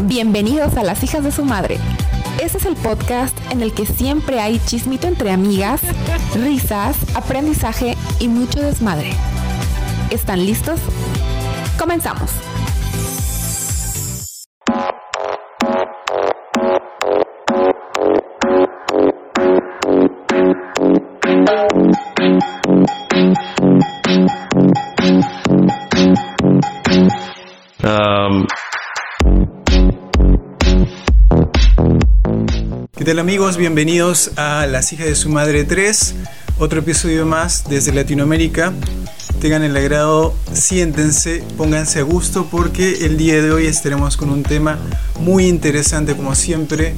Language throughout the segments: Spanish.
Bienvenidos a Las Hijas de su Madre. Este es el podcast en el que siempre hay chismito entre amigas, risas, aprendizaje y mucho desmadre. ¿Están listos? Comenzamos. ¿Qué tal amigos? Bienvenidos a Las hijas de su madre 3, otro episodio más desde Latinoamérica. Tengan el agrado, siéntense, pónganse a gusto porque el día de hoy estaremos con un tema muy interesante como siempre.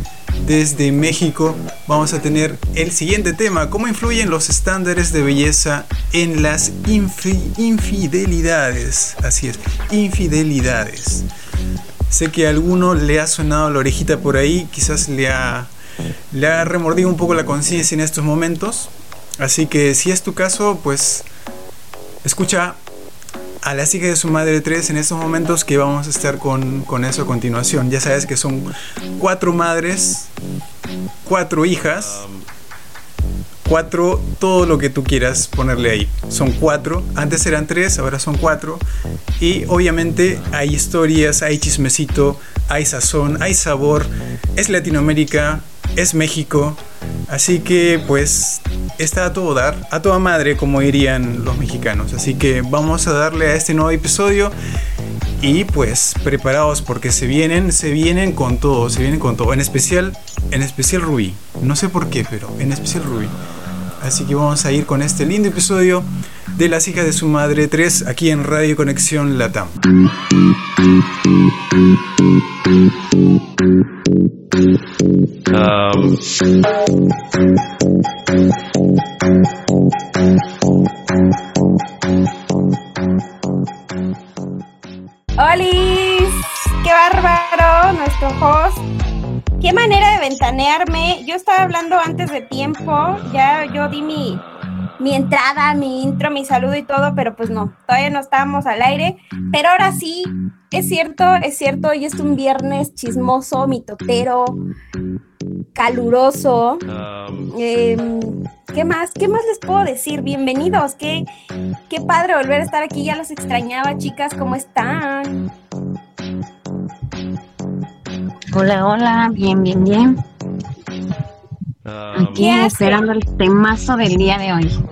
Desde México vamos a tener el siguiente tema, cómo influyen los estándares de belleza en las infidelidades. Así es, infidelidades. Sé que a alguno le ha sonado la orejita por ahí, quizás le ha le ha remordido un poco la conciencia en estos momentos. Así que si es tu caso, pues escucha a la hija de su madre 3 en estos momentos que vamos a estar con, con eso a continuación. Ya sabes que son cuatro madres, cuatro hijas, cuatro, todo lo que tú quieras ponerle ahí. Son cuatro, antes eran tres, ahora son cuatro. Y obviamente hay historias, hay chismecito, hay sazón, hay sabor. Es Latinoamérica, es México, así que pues está a todo dar, a toda madre como dirían los mexicanos. Así que vamos a darle a este nuevo episodio y pues preparados porque se vienen, se vienen con todo, se vienen con todo, en especial, en especial Rubí. No sé por qué, pero en especial Rubí. Así que vamos a ir con este lindo episodio de Las hijas de su madre 3 aquí en Radio Conexión Latam. Um. ¡Holis! ¡Qué bárbaro! Nuestro host. ¡Qué manera de ventanearme! Yo estaba hablando antes de tiempo, ya yo di mi, mi entrada, mi intro, mi saludo y todo, pero pues no, todavía no estábamos al aire. Pero ahora sí, es cierto, es cierto, hoy es un viernes chismoso, mitotero, caluroso. Em, ¿Qué más? ¿Qué más les puedo decir? Bienvenidos, qué, qué padre volver a estar aquí, ya los extrañaba, chicas, ¿cómo están? Hola, hola, bien, bien, bien. Aquí esperando el temazo del día de hoy.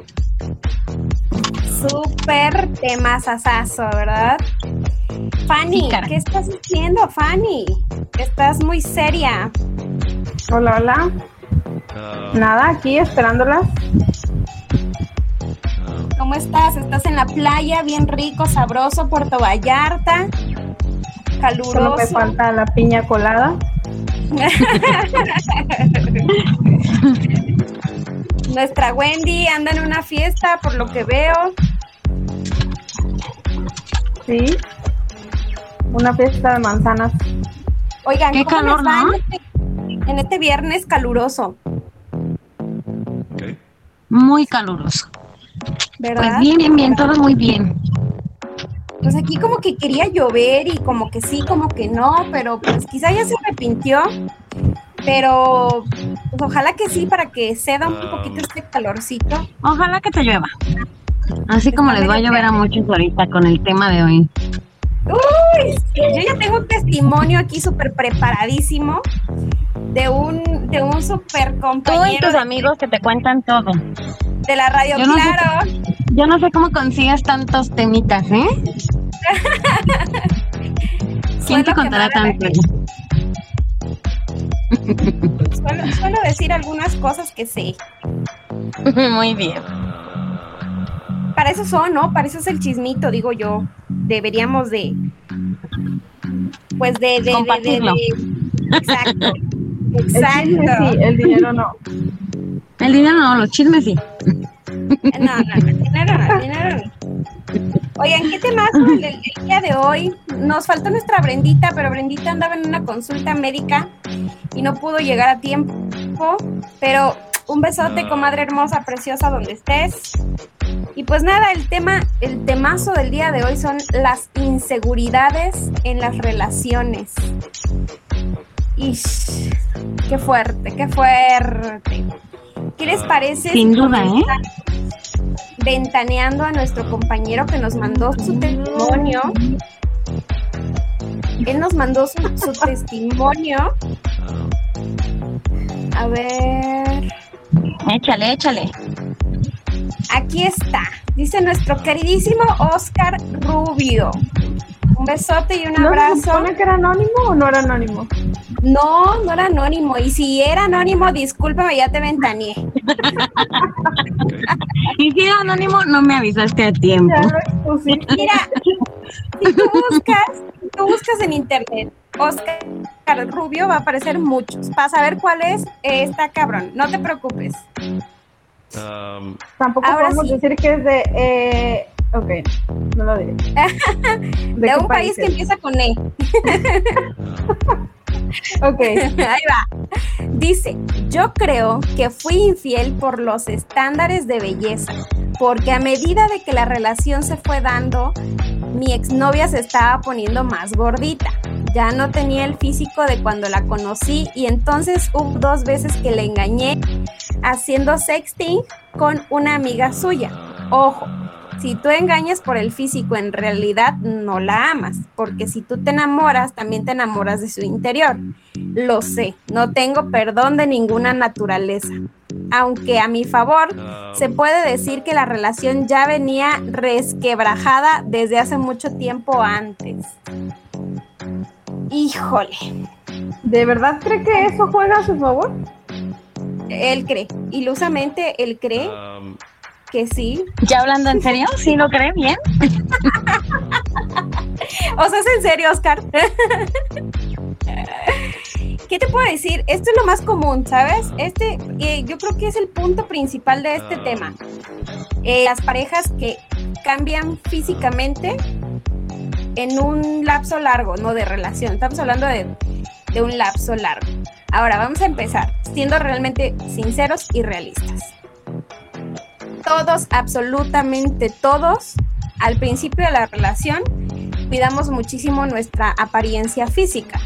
Súper temazazazo, ¿verdad? Fanny, ¿qué estás haciendo, Fanny? Estás muy seria. Hola, hola. Nada, aquí esperándolas. ¿Cómo estás? ¿Estás en la playa? Bien rico, sabroso, Puerto Vallarta. Caluroso. Solo me falta la piña colada. Nuestra Wendy anda en una fiesta, por lo que veo. Sí. Una fiesta de manzanas. Oigan, ¿Qué calor, en, este, en, este, viernes caluroso? Muy caluroso. ¿Verdad? Pues bien, bien, bien, todo muy bien. Pues aquí como que quería llover y como que sí, como que no, pero pues quizá ya se arrepintió. Pero pues ojalá que sí, para que ceda un poquito este calorcito. Ojalá que te llueva. Así como les va a llover a muchos ahorita con el tema de hoy. Uy, yo ya tengo un testimonio aquí súper preparadísimo de un, de un súper compañero. Tú y tus amigos que te cuentan todo. De la radio, claro. yo no sé cómo consigues tantos temitas, ¿eh? ¿Quién te contará tanto? Suelo, suelo decir algunas cosas que sé. Muy bien. Para eso son, ¿no? Para eso es el chismito, digo yo. Deberíamos de. Pues de. de, de, de, exacto. Exacto. El sí, el dinero no. El dinero no, los chismes sí. No, no, el dinero no, el dinero no. Oigan, ¿qué tema el, el día de hoy? Nos faltó nuestra Brendita, pero Brendita andaba en una consulta médica y no pudo llegar a tiempo. Pero un besote, comadre hermosa, preciosa, donde estés. Y pues nada, el tema, el temazo del día de hoy son las inseguridades en las relaciones. Ish, qué fuerte, qué fuerte. ¿Qué les parece? Sin si duda, ¿eh? Ventaneando a nuestro compañero que nos mandó su testimonio. Él nos mandó su, su testimonio. A ver. Échale, échale. Aquí está. Dice nuestro queridísimo Oscar Rubio. Un besote y un ¿No se abrazo. supone que era anónimo o no era anónimo? No, no era anónimo. Y si era anónimo, discúlpame, ya te ventaneé. Y si era anónimo, no me avisaste a tiempo. Expusiste. Mira, si tú buscas, si tú buscas en internet Oscar Rubio, va a aparecer muchos. Para saber cuál es, eh, está cabrón. No te preocupes. Um, Tampoco Ahora podemos sí. decir que es de. Eh, ok, no lo diré. De, un país que empieza con E. Ok. Ahí va. Dice, yo creo que fui infiel por los estándares de belleza, porque a medida de que la relación se fue dando, mi exnovia se estaba poniendo más gordita. Ya no tenía el físico de cuando la conocí y entonces hubo dos veces que le engañé haciendo sexting con una amiga suya. Ojo, si tú engañas por el físico, en realidad no la amas, porque si tú te enamoras, también te enamoras de su interior. Lo sé, no tengo perdón de ninguna naturaleza. Aunque a mi favor, se puede decir que la relación ya venía resquebrajada desde hace mucho tiempo antes. Híjole, ¿De verdad cree que eso juega a su favor? él cree, ilusamente él cree um, que sí. ¿Ya hablando en serio? ¿Sí lo cree bien? O sea, es en serio, Oscar. ¿Qué te puedo decir? Esto es lo más común, ¿sabes? Este, eh, yo creo que es el punto principal de este tema. Eh, las parejas que cambian físicamente en un lapso largo, no de relación. Estamos hablando de, de un lapso largo. Ahora, vamos a empezar siendo realmente sinceros y realistas. Todos, absolutamente todos, al principio de la relación, cuidamos muchísimo nuestra apariencia física.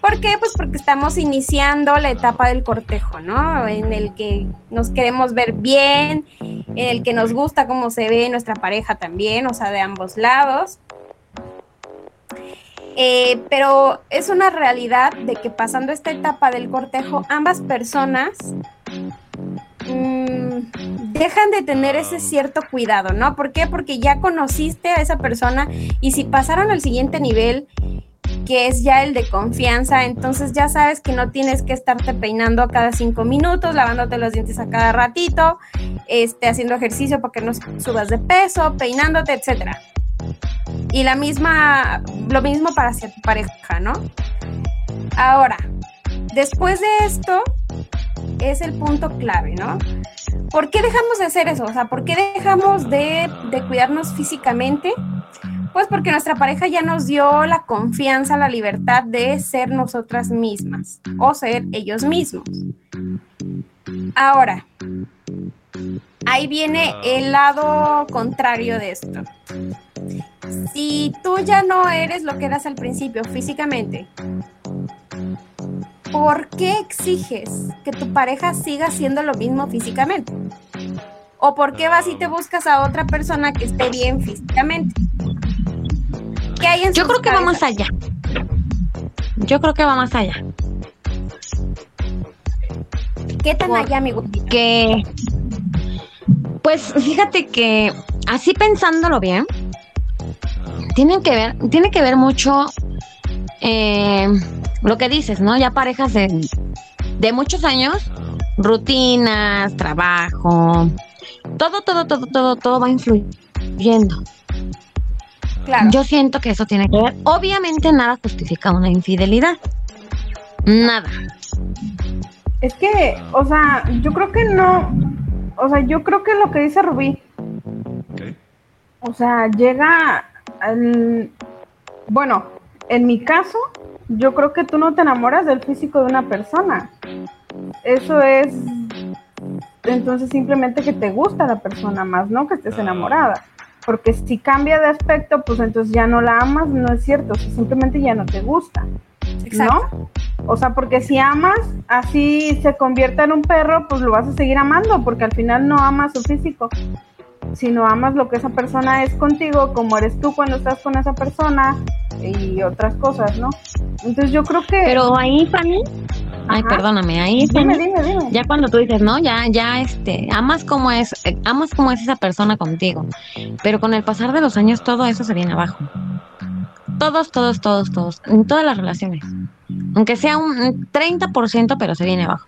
¿Por qué? Pues porque estamos iniciando la etapa del cortejo, ¿no? En el que nos queremos ver bien, en el que nos gusta cómo se ve nuestra pareja también, o sea, de ambos lados. Eh, pero es una realidad de que pasando esta etapa del cortejo, ambas personas dejan de tener ese cierto cuidado, ¿no? ¿Por qué? Porque ya conociste a esa persona y si pasaron al siguiente nivel, que es ya el de confianza, entonces ya sabes que no tienes que estarte peinando a cada cinco minutos, lavándote los dientes a cada ratito, este, haciendo ejercicio para que no subas de peso, peinándote, etcétera. Y la misma, lo mismo para hacia tu pareja, ¿no? Ahora, después de esto, es el punto clave, ¿no? ¿Por qué dejamos de hacer eso? O sea, ¿por qué dejamos de, de cuidarnos físicamente? Pues porque nuestra pareja ya nos dio la confianza, la libertad de ser nosotras mismas o ser ellos mismos. Ahora, ahí viene el lado contrario de esto. Si tú ya no eres lo que eras al principio físicamente, ¿por qué exiges que tu pareja siga siendo lo mismo físicamente? ¿O por qué vas y te buscas a otra persona que esté bien físicamente? ¿Qué hay en Yo creo que va más allá. Yo creo que va más allá. ¿Qué tan allá, mi gordita? Que, pues fíjate que así pensándolo bien, tienen que ver, tiene que ver mucho eh, lo que dices, ¿no? Ya parejas de, de muchos años, rutinas, trabajo, todo, todo, todo, todo, todo va influyendo. Claro. Yo siento que eso tiene que ver. Obviamente nada justifica una infidelidad. Nada. Es que, o sea, yo creo que no. O sea, yo creo que lo que dice Rubí, okay. o sea, llega al. Bueno, en mi caso, yo creo que tú no te enamoras del físico de una persona. Eso es entonces simplemente que te gusta la persona más, no que estés enamorada. Porque si cambia de aspecto, pues entonces ya no la amas, no es cierto, simplemente ya no te gusta. ¿No? O sea, porque si amas, así se convierta en un perro, pues lo vas a seguir amando, porque al final no amas su físico, sino amas lo que esa persona es contigo, como eres tú cuando estás con esa persona y otras cosas, ¿no? Entonces yo creo que... Pero ahí, Fanny, ay, Ajá. perdóname, ahí, Dime, Fanny, dime, dime. ya cuando tú dices, no, ya, ya, este, amas como es, eh, amas como es esa persona contigo, pero con el pasar de los años todo eso se viene abajo. Todos, todos, todos, todos, en todas las relaciones. Aunque sea un 30%, pero se viene abajo.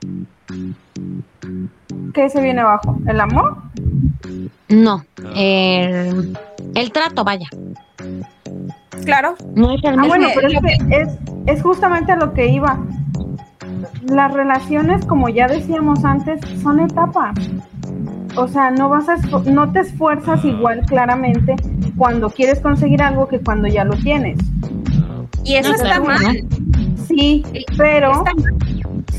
¿Qué se viene abajo? ¿El amor? No, el, el trato, vaya. Claro. No es el Ah, mismo. bueno, pero es que es, es justamente a lo que iba. Las relaciones, como ya decíamos antes, son etapas. O sea, no vas a no te esfuerzas igual claramente cuando quieres conseguir algo que cuando ya lo tienes. Y eso No, está claro, mal. ¿no? Sí, pero Está mal.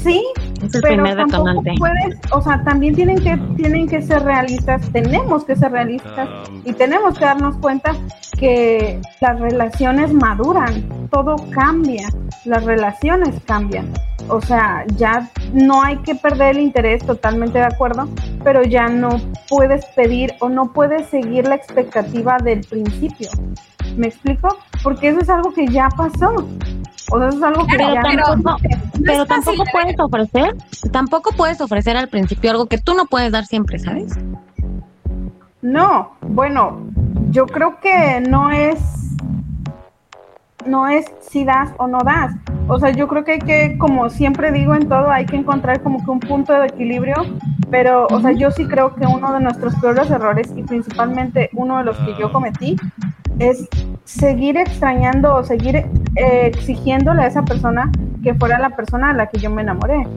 sí, Es el pero primer tampoco detonante. puedes, o sea, también tienen que tienen que ser realistas, tenemos que ser realistas y tenemos que darnos cuenta que las relaciones maduran, todo cambia, las relaciones cambian. O sea, ya no hay que perder el interés, totalmente de acuerdo, pero ya no puedes pedir o no puedes seguir la expectativa del principio. ¿Me explico? Porque eso es algo que ya pasó. O sea, eso es algo que Pero ya tampoco, no pero tampoco de puedes ofrecer, tampoco puedes ofrecer al principio algo que tú no puedes dar siempre, ¿sabes? No, bueno, yo creo que no es no es si das o no das. O sea, yo creo que hay que, como siempre digo en todo, hay que encontrar como que un punto de equilibrio, pero, o sea, yo sí creo que uno de nuestros peores errores y principalmente uno de los que yo cometí es seguir extrañando o seguir eh, exigiéndole a esa persona que fuera la persona a la que yo me enamoré.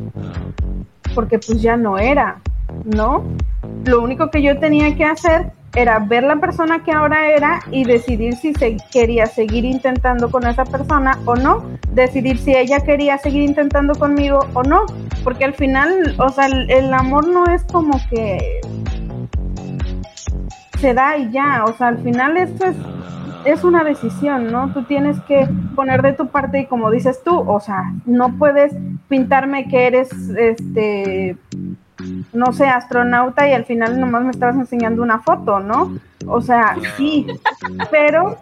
Porque pues ya no era, ¿no? Lo único que yo tenía que hacer era ver la persona que ahora era y decidir si se quería seguir intentando con esa persona o no, decidir si ella quería seguir intentando conmigo o no, porque al final, o sea, el, el amor no es como que se da y ya, o sea, al final esto es es una decisión, ¿no? Tú tienes que poner de tu parte y como dices tú, o sea, no puedes pintarme que eres, este, no sé, astronauta y al final nomás me estabas enseñando una foto, ¿no? O sea, sí, pero,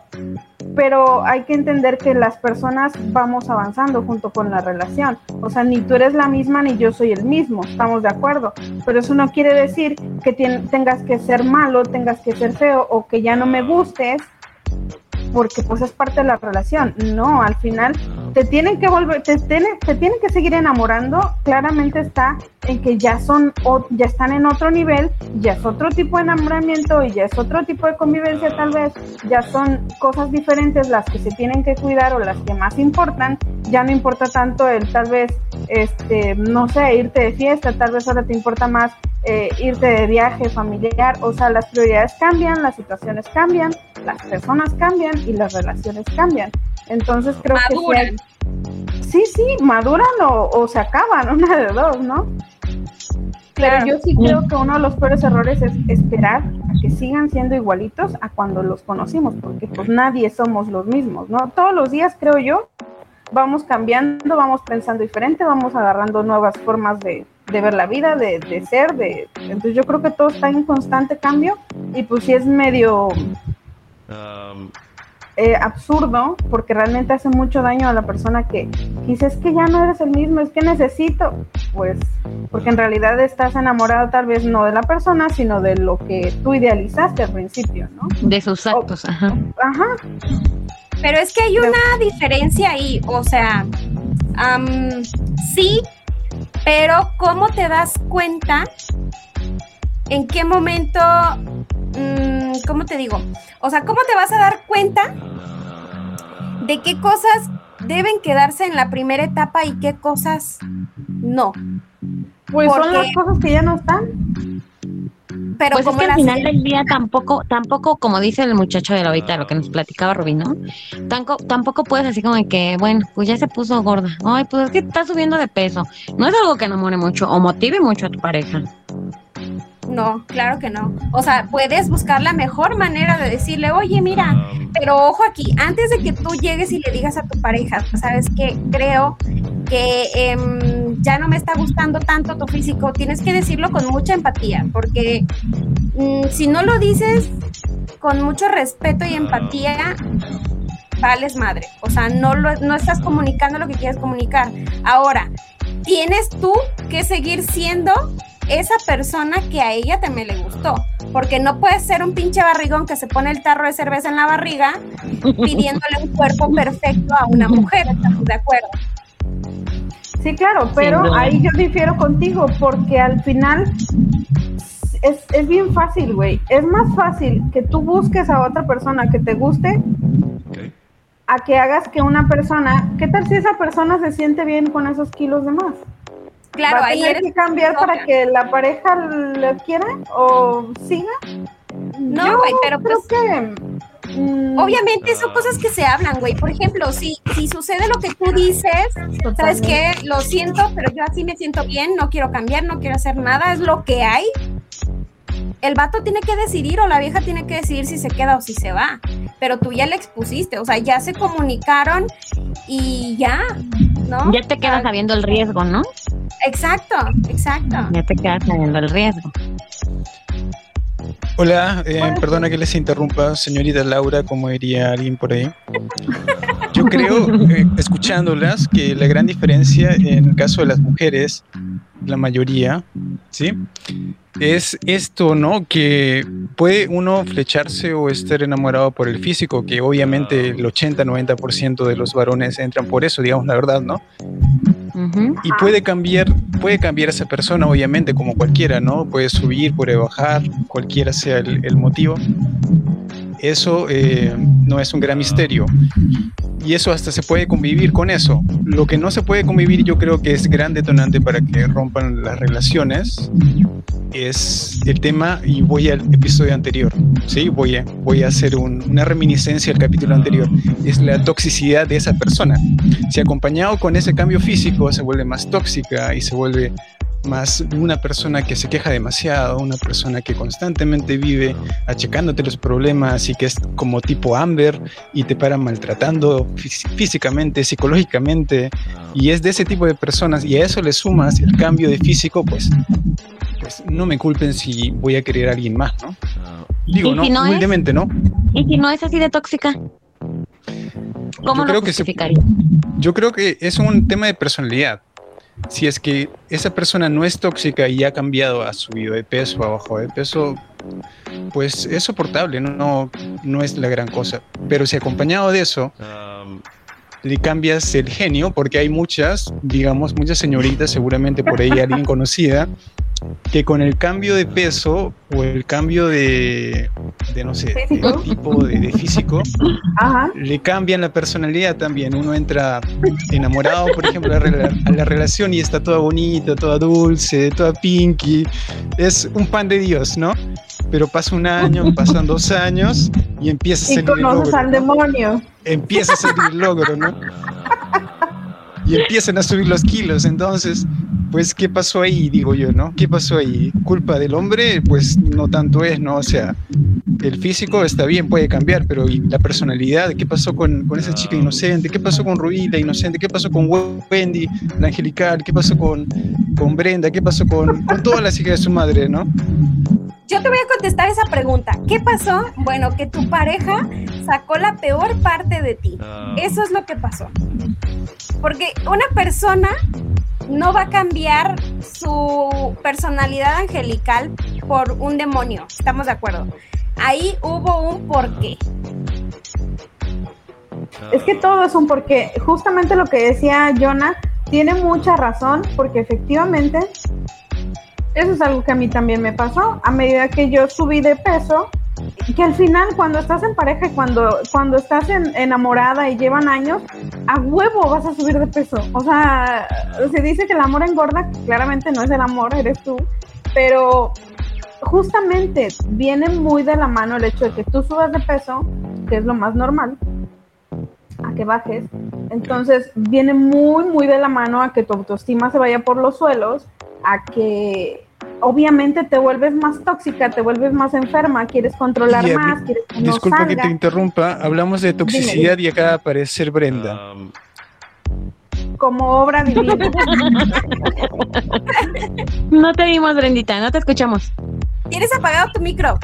pero hay que entender que las personas vamos avanzando junto con la relación. O sea, ni tú eres la misma ni yo soy el mismo, estamos de acuerdo. Pero eso no quiere decir que tengas que ser malo, tengas que ser feo o que ya no me gustes porque pues es parte de la relación. No, al final te tienen que volver, te, tienen- te tienen que seguir enamorando. Claramente está en que ya son, o, ya están en otro nivel, ya es otro tipo de enamoramiento y ya es otro tipo de convivencia tal vez, ya son cosas diferentes las que se tienen que cuidar o las que más importan. Ya no importa tanto el tal vez, este, no sé, irte de fiesta, tal vez ahora te importa más eh, irte de viaje familiar, o sea, las prioridades cambian, las situaciones cambian, las personas cambian y las relaciones cambian. Entonces creo Maduran. que sí, hay- sí, sí, maduran o, o se acaban, una de dos, ¿no? Pero Claro. yo sí creo que uno de los peores errores es esperar a que sigan siendo igualitos a cuando los conocimos, porque pues nadie somos los mismos, ¿no? Todos los días, creo yo, vamos cambiando, vamos pensando diferente, vamos agarrando nuevas formas de, de ver la vida, de, de ser, de entonces yo creo que todo está en constante cambio y pues sí es medio eh, absurdo porque realmente hace mucho daño a la persona que dice es que ya no eres el mismo, es que necesito, pues porque en realidad estás enamorado tal vez no de la persona, sino de lo que tú idealizaste al principio, ¿no? De sus actos, ajá. Ajá, Pero es que hay una diferencia ahí, o sea, sí, pero ¿cómo te das cuenta? ¿En qué momento? mm, ¿Cómo te digo? O sea, ¿cómo te vas a dar cuenta de qué cosas deben quedarse en la primera etapa y qué cosas no? pues son las cosas que ya no están. Pero Pues es como que al final del día tampoco, tampoco, como dice el muchacho de la ahorita, lo que nos platicaba Rubí, ¿no? Tampoco, tampoco puedes así como que, bueno, pues ya se puso gorda. Ay, pues es que está subiendo de peso. No es algo que enamore mucho o motive mucho a tu pareja. No, claro que no. O sea, puedes buscar la mejor manera de decirle, oye, mira, pero ojo aquí, antes de que tú llegues y le digas a tu pareja, sabes que creo que em, ya no me está gustando tanto tu físico, tienes que decirlo con mucha empatía, porque mm, si no lo dices con mucho respeto y empatía, vales madre. O sea, no, lo, no estás comunicando lo que quieres comunicar. Ahora, tienes tú que seguir siendo esa persona que a ella también le gustó. Porque no puedes ser un pinche barrigón que se pone el tarro de cerveza en la barriga pidiéndole un cuerpo perfecto a una mujer. ¿Estamos de acuerdo? Sí, claro, pero ahí yo difiero contigo porque al final es, es bien fácil, güey. Es más fácil que tú busques a otra persona que te guste okay. a que hagas que una persona, ¿qué tal si esa persona se siente bien con esos kilos de más? Claro, ¿Va a tener que cambiar para que la pareja lo quiera o siga? No, Yo güey, pero creo pues- que mm, Obviamente son cosas que se hablan, güey. Por ejemplo, si, si sucede lo que tú dices, ¿sabes qué? Lo siento, pero yo así me siento bien, no quiero cambiar, no quiero hacer nada, es lo que hay. El vato tiene que decidir o la vieja tiene que decidir si se queda o si se va. Pero tú ya le expusiste, o sea, ya se comunicaron y ya, ¿no? Ya te quedas sabiendo el riesgo, ¿no? Exacto, exacto. Ya te quedas sabiendo el riesgo. Hola, eh, perdona que les interrumpa, señorita Laura, como diría alguien por ahí. Yo creo, eh, escuchándolas, que la gran diferencia en el caso de las mujeres, la mayoría, ¿sí? Es esto, ¿no? Que puede uno flecharse o estar enamorado por el físico, que obviamente el 80-90% de los varones entran por eso, digamos la verdad, ¿no? Y puede cambiar, puede cambiar esa persona, obviamente, como cualquiera, ¿no? Puede subir, puede bajar, cualquiera sea el, el motivo. Eso eh, no es un gran misterio. Y eso hasta se puede convivir con eso. Lo que no se puede convivir, yo creo que es gran detonante para que rompan las relaciones, es el tema, y voy al episodio anterior, ¿sí? Voy a, voy a hacer un- una reminiscencia al capítulo anterior, es la toxicidad de esa persona. Si acompañado con ese cambio físico se vuelve más tóxica y se vuelve más una persona que se queja demasiado, una persona que constantemente vive achacándote los problemas y que es como tipo Amber y te para maltratando fí- físicamente, psicológicamente y es de ese tipo de personas y a eso le sumas el cambio de físico, pues, pues no me culpen si voy a querer a alguien más, ¿no? Digo, ¿Y ¿no? si no es? Humildemente, ¿no? ¿Y si no es así de tóxica? ¿Cómo Yo lo creo que se-? Yo creo que es un tema de personalidad. Si es que esa persona no es tóxica y ha cambiado, ha subido de peso, ha bajado de peso, pues es soportable, no, no, no es la gran cosa. Pero si acompañado de eso Um, le cambias el genio, porque hay muchas, digamos, muchas señoritas, seguramente por ahí alguien conocida, que con el cambio de peso o el cambio de, de no sé, de tipo de, de físico, Ajá. le cambian la personalidad también. Uno entra enamorado, por ejemplo, a la, rela- a la relación y está toda bonita, toda dulce, toda pinky. Es un pan de Dios, ¿no? Pero pasa un año, pasan dos años y empieza a Y salir el conoces logro, al ¿no? demonio. Empieza a salir el logro, ¿no? Y empiezan a subir los kilos. Entonces, pues, ¿qué pasó ahí? Digo yo, ¿no? ¿Qué pasó ahí? ¿Culpa del hombre? Pues no tanto es, ¿no? O sea, el físico está bien, puede cambiar, pero ¿y la personalidad? ¿Qué pasó con, con esa chica inocente? ¿Qué pasó con Rubí, la inocente? ¿Qué pasó con Wendy, la angelical? ¿Qué pasó con, con Brenda? ¿Qué pasó con, con todas las hijas de su madre, ¿no? Yo te voy a contestar esa pregunta. ¿Qué pasó? Bueno, que tu pareja sacó la peor parte de ti. um, Eso es lo que pasó. Porque una persona no va a cambiar su personalidad angelical por un demonio. ¿Estamos de acuerdo? Ahí hubo un porqué. Es que todo es un porque. Justamente lo que decía Jonah tiene mucha razón, porque efectivamente eso es algo que a mí también me pasó. A medida que yo subí de peso, que al final cuando estás en pareja y cuando, cuando estás en- enamorada y llevan años, a huevo vas a subir de peso. O sea, se dice que el amor engorda, claramente no es el amor, eres tú, pero justamente viene muy de la mano el hecho de que tú subas de peso, que es lo más normal, a que bajes. Entonces viene muy, muy de la mano a que tu autoestima se vaya por los suelos, a que obviamente te vuelves más tóxica, te vuelves más enferma, quieres controlar Y, más, quieres que no Disculpa que salga. te interrumpa, hablamos de toxicidad y acaba de aparecer Brenda. Um, como obra divina. No te vimos, Brendita, no te escuchamos. Tienes apagado tu micro.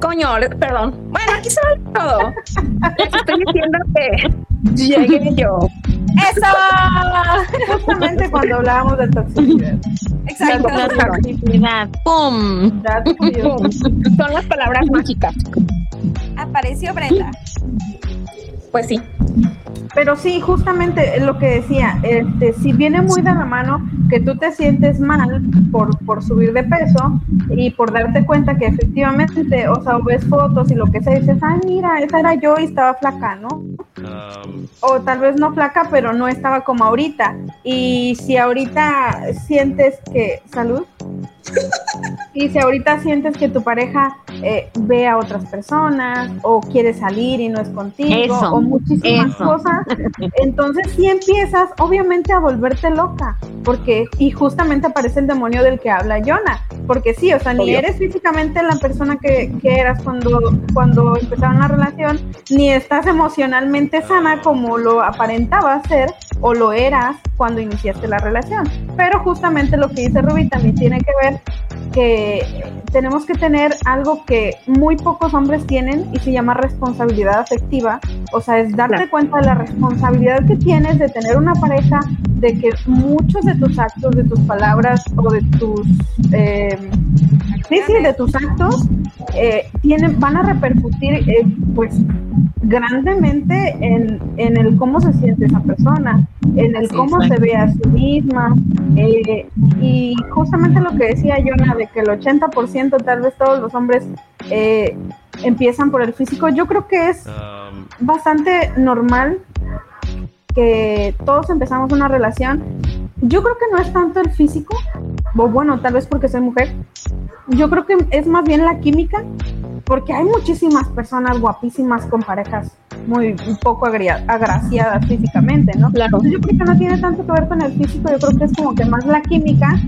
Coño, perdón. Bueno, aquí se vale todo. Les estoy diciendo que llegué yo. ¡Eso! Justamente cuando hablábamos de toxicidad. Exacto. La toxicidad. ¡Pum! Curioso. Son las palabras mágicas. Apareció Brenda. Pues sí. Pero sí, justamente lo que decía, este, si viene muy de la mano que tú te sientes mal por, por subir de peso y por darte cuenta que efectivamente, o sea, ves fotos y lo que sea, y dices, ay, mira, esa era yo y estaba flaca, ¿no? um, O tal vez no flaca, pero no estaba como ahorita. Y si ahorita sientes que, salud, y si ahorita sientes que tu pareja eh, ve a otras personas o quiere salir y no es contigo Eso, o muchísimas eso. cosas, entonces sí empiezas obviamente a volverte loca, porque y justamente aparece el demonio del que habla Jonah, porque sí, o sea, ni Obvio. eres físicamente la persona que, que eras cuando, cuando empezaron la relación, ni estás emocionalmente sana como lo aparentaba ser o lo eras cuando iniciaste la relación. Pero justamente lo que dice Ruby también tiene que ver que tenemos que tener algo que muy pocos hombres tienen y se llama responsabilidad afectiva. O sea, es darte Claro. cuenta de la responsabilidad que tienes de tener una pareja, de que muchos de tus actos, de tus palabras o de tus... eh, sí, sí, de tus actos eh, tienen, van a repercutir eh, pues grandemente en, en el cómo se siente esa persona, en el Sí, cómo se ve a sí misma. eh, y justamente lo que decía Jonah, de que el 80%, tal vez todos los hombres eh, empiezan por el físico, yo creo que es um, bastante normal que todos empezamos una relación. Yo creo que no es tanto el físico, o bueno, tal vez porque soy mujer. Yo creo que es más bien la química, porque hay muchísimas personas guapísimas con parejas muy un poco agraciadas físicamente, ¿no? Claro. Entonces yo creo que no tiene tanto que ver con el físico, yo creo que es como que más la química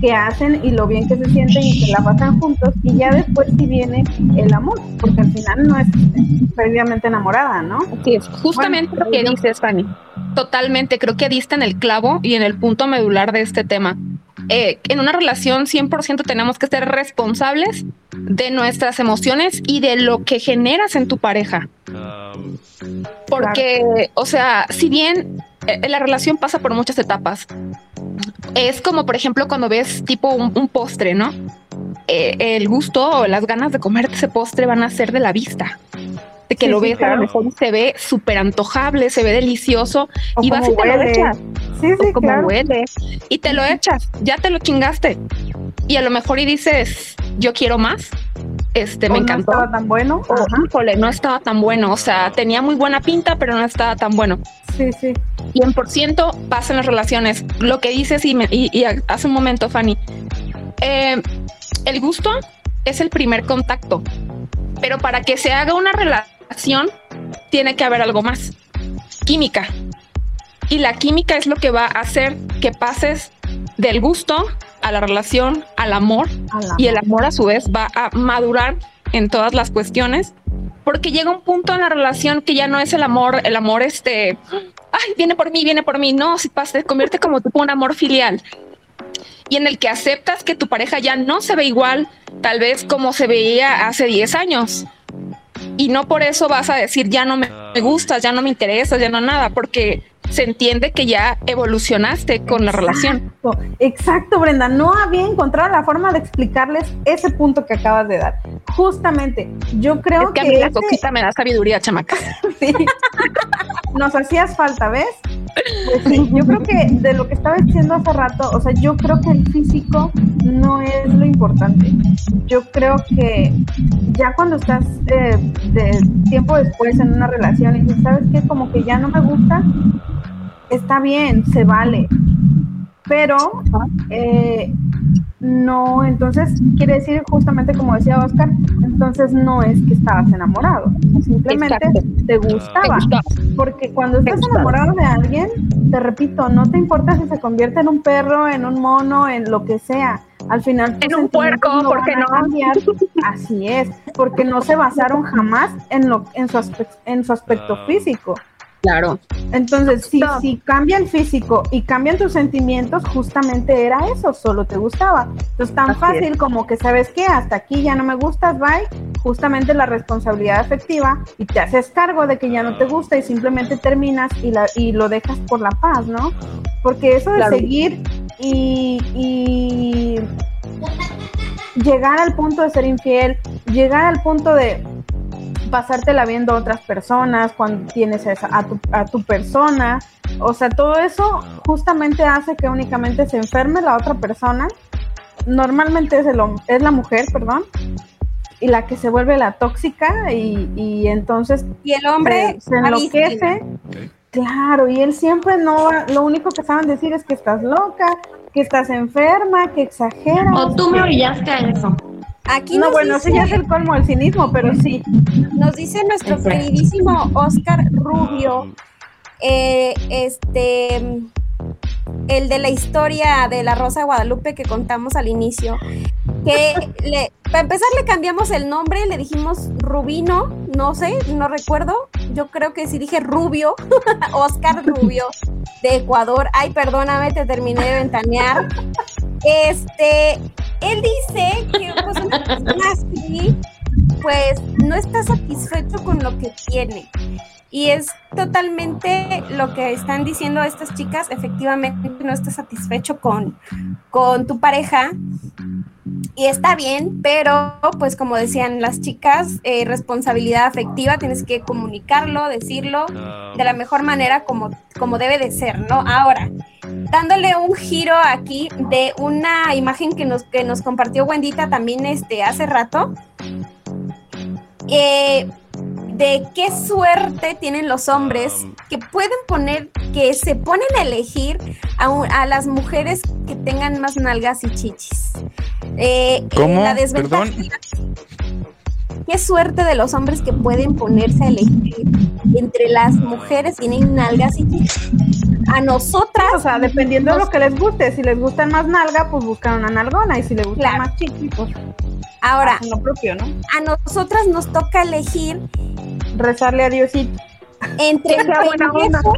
que hacen y lo bien que se sienten y que la pasan juntos y ya después sí viene el amor, porque al final no es previamente enamorada, ¿no? Es. Justamente Bueno, lo que dices, Fanny. Totalmente. Creo que diste en el clavo y en el punto medular de este tema. Eh, en una relación 100% tenemos que ser responsables de nuestras emociones y de lo que generas en tu pareja. Porque, o sea, si bien eh, la relación pasa por muchas etapas, es como, por ejemplo, cuando ves tipo un, postre, ¿no? Eh, el gusto o las ganas de comer ese postre van a ser de la vista. Que Sí, lo sí, ves a lo mejor se ve súper antojable, se ve delicioso O y vas y te lo echas. Sí, o como claro. huele y te lo echas, ya te lo chingaste. Y a lo mejor y dices, yo quiero más. Este, me O no encantó. estaba tan bueno. O, híjole, no estaba tan bueno. O sea, tenía muy buena pinta, pero no estaba tan bueno. Sí, sí. 100% pasa en las relaciones. Lo que dices y, me- y- y hace un momento, Fanny, eh, el gusto es el primer contacto, pero para que se haga una relación tiene que haber algo más, química. Y la química es lo que va a hacer que pases del gusto a la relación, al amor, y el amor a su vez va a madurar en todas las cuestiones porque llega un punto en la relación que ya no es el amor, el amor este, ay, viene por mí, viene por mí, no, si pasa, se convierte como tipo un amor filial y en el que aceptas que tu pareja ya no se ve igual, tal vez como se veía hace 10 años. Y no por eso vas a decir, ya no me, me gustas, ya no me interesas, ya no nada, porque se entiende que ya evolucionaste con la relación. Exacto, Exacto, Brenda. No había encontrado la forma de explicarles ese punto que acabas de dar. Justamente, yo creo Es que a que, mí la coquita me da sabiduría, chamaca. sí, nos hacías falta, ¿ves? Pues sí, yo creo que de lo que estaba diciendo hace rato, o sea, yo creo que el físico no es lo importante. Yo creo que ya cuando estás eh, de tiempo después en una relación y dices, ¿sabes qué? Como que ya no me gusta, está bien, se vale. Pero eh, no, entonces quiere decir justamente como decía Oscar, entonces no es que estabas enamorado, simplemente Exacto. te gustaba. Porque cuando estás enamorado de alguien, te repito, no te importa si se convierte en un perro, en un mono, en lo que sea. Al final En un puerco, ¿por van qué a no? cambiar. Así es, porque no se basaron jamás en lo en su aspecto, en su aspecto Ah. físico. Claro. Entonces, si, cambia el físico y cambian tus sentimientos, justamente era eso, solo te gustaba. Entonces, tan Así fácil como que, ¿sabes qué? Hasta aquí ya no me gustas, bye. Justamente la responsabilidad afectiva y te haces cargo de que ya no te gusta y simplemente terminas y, la, y lo dejas por la paz, ¿no? Porque eso de Claro. seguir y, y llegar al punto de ser infiel, llegar al punto de pasártela viendo a otras personas cuando tienes a, esa- a, tu, a tu persona. O sea, todo eso justamente hace que únicamente se enferme la otra persona. Normalmente es, el, es la mujer, perdón, y la que se vuelve la tóxica y, y entonces Y el hombre se, se enloquece. Claro, y él siempre no, lo único que saben decir es que estás loca, que estás enferma, que exageras. O tú me orillaste a eso. Aquí No, bueno, dice, ese ya es el colmo del cinismo, pero sí. nos dice nuestro Exacto. queridísimo Oscar Rubio, eh, este, el de la historia de la Rosa de Guadalupe que contamos al inicio, que le, para empezar le cambiamos el nombre, le dijimos Rubino, no sé, no recuerdo, yo creo que sí dije Rubio, Oscar Rubio de Ecuador, ay perdóname, te terminé de ventanear. Este, él dice que pues una persona así, pues no está satisfecho con lo que tiene. Y es totalmente lo que están diciendo estas chicas, efectivamente no estás satisfecho con, con tu pareja. Y está bien, pero pues como decían las chicas, eh, responsabilidad afectiva, tienes que comunicarlo, decirlo de la mejor manera como, como debe de ser, ¿no? Ahora, dándole un giro aquí de una imagen que nos, que nos compartió Wendita también este, hace rato, eh, de qué suerte tienen los hombres que pueden poner, que se ponen a elegir a, un- a las mujeres que tengan más nalgas y chichis. Eh, ¿Cómo? la desventaja- Perdón. Qué suerte de los hombres que pueden ponerse a elegir entre las mujeres tienen nalgas y chichis. A nosotras, O sea, dependiendo de lo que les guste. Si les gustan más nalga, pues buscan una nalgona. Y si les gusta Claro. más chiqui, pues ahora, hacen lo propio, ¿no? a nosotras nos toca elegir Rezarle a Diosito. entre el pendejo,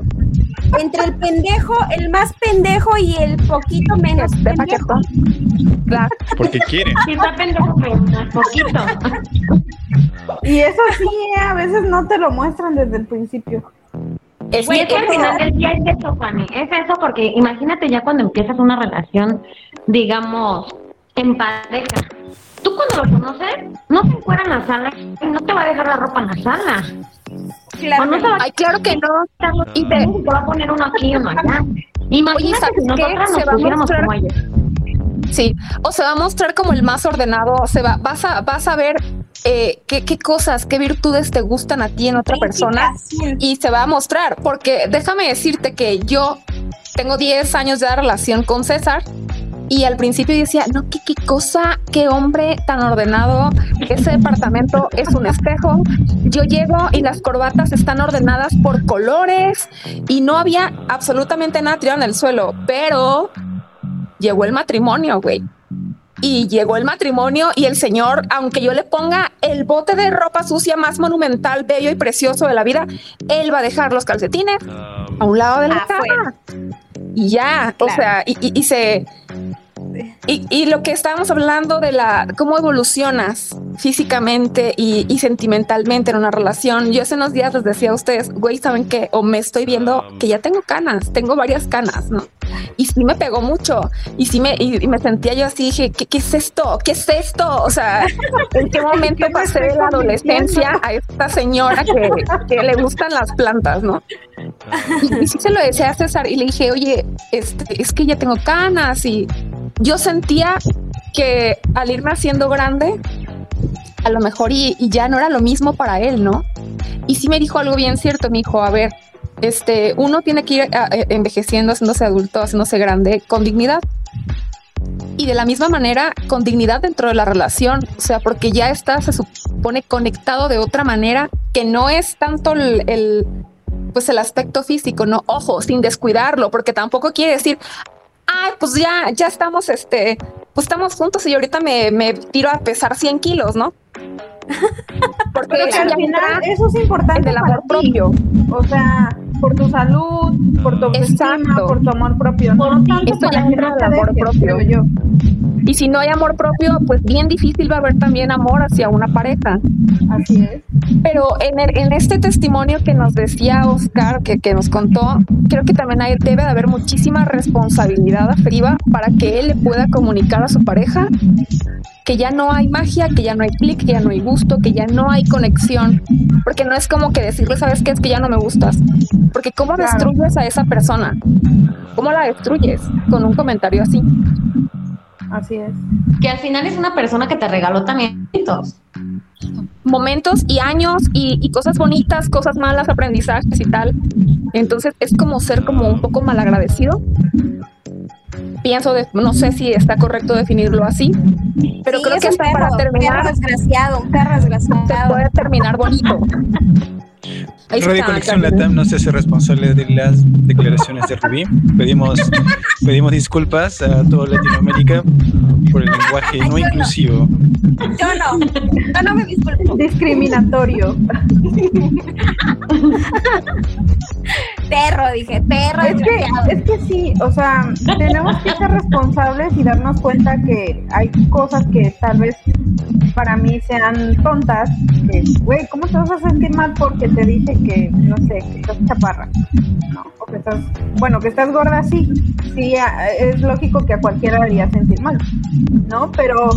entre el pendejo, el más pendejo y el poquito menos De pendejo. Claro. Porque quiere. Sí, está pendejo, pero un poquito. Y eso sí, eh, a veces no te lo muestran desde el principio. Es que al final del día es eso, Fanny. Es eso porque imagínate ya cuando empiezas una relación, digamos, en pareja. Tú cuando lo conoces, no se encuera en la sala y no te va a dejar la ropa en la sala. Claro o no va Ay, claro que no. Y te- va a poner uno aquí y uno allá. Imagínate ¿sabes si qué? Se va a mostrar- como ellos. Sí, o se va a mostrar como el más ordenado, se va, vas a, vas a ver eh, qué, qué cosas, qué virtudes te gustan a ti en otra persona y se va a mostrar, porque déjame decirte que yo tengo 10 años de relación con César y al principio decía, no, qué, qué cosa, qué hombre tan ordenado, ese departamento es un espejo, yo llego y las corbatas están ordenadas por colores y no había absolutamente nada tirado en el suelo, pero llegó el matrimonio, güey. Y llegó el matrimonio y el señor, aunque yo le ponga el bote de ropa sucia más monumental, bello y precioso de la vida, él va a dejar los calcetines a un lado de la Afuera. cama. Y ya, o sea, y, y- y se... Y, y lo que estábamos hablando de la cómo evolucionas físicamente y, y sentimentalmente en una relación. Yo hace unos días les decía a ustedes, güey, ¿saben qué? O me estoy viendo que ya tengo canas, tengo varias canas, ¿no? Y sí me pegó mucho. Y sí me, y, y me sentía yo así, dije, ¿qué, ¿qué es esto? ¿Qué es esto? O sea, ¿en qué momento ¿Qué pasé de la adolescencia a esta señora que, que le gustan las plantas, ¿no? Y, y sí se lo decía a César y le dije, oye, este, es que ya tengo canas y yo sentía que al irme haciendo grande, a lo mejor y, ya no era lo mismo para él, ¿no? Y sí me dijo algo bien cierto, me dijo, a ver, este, uno tiene que ir ah, eh, envejeciendo, haciéndose adulto, haciéndose grande con dignidad. Y de la misma manera, con dignidad dentro de la relación, o sea, porque ya está, se supone, conectado de otra manera que no es tanto el pues el aspecto físico, no, ojo, sin descuidarlo, porque tampoco quiere decir, ay, pues ya, ya estamos, este, pues estamos juntos y ahorita me, me tiro a pesar 100 kilos, ¿no? Porque al final eso es importante del para amor ti. propio. O sea, por tu salud, por tu autoestima, por tu amor propio. No tanto Esto ya entra te amor propio. yo. Y si no hay amor propio, pues bien difícil va a haber también amor hacia una pareja. Así es. Pero en, el- en este testimonio que nos decía Oscar, que, que nos contó, creo que también hay, debe de haber muchísima responsabilidad afectiva para que él le pueda comunicar a su pareja que ya no hay magia, que ya no hay clic, que ya no hay gusto, que ya no hay conexión. Porque no es como que decirle, ¿sabes qué? Es que ya no me gustas. Porque ¿cómo Claro. destruyes a esa persona? ¿Cómo la destruyes? Con un comentario así. Así es. Que al final es una persona que te regaló también momentos. momentos y años y, y cosas bonitas, cosas malas, aprendizajes y tal. Entonces es como ser como un poco malagradecido. Pienso, de, no sé si está correcto definirlo así, pero Sí, creo es que un hasta perro, para perro terminar desgraciado, un perro se desgraciado. puede terminar bonito. Ahí Radio está, Conexión Carmen. Latam no se hace responsable de las declaraciones de Rubí. Pedimos, pedimos disculpas a toda Latinoamérica por el lenguaje no yo no. inclusivo. Yo no, yo no me disculpo. Discriminatorio. Perro, dije, perro Es que, es que sí, o sea, tenemos que ser responsables y darnos cuenta que hay cosas que tal vez para mí sean tontas, que, güey, ¿cómo te vas a sentir mal porque te dije que, no sé, que estás chaparra? No, o que estás, bueno, que estás gorda, sí, sí, es lógico que a cualquiera le haría sentir mal, ¿no? Pero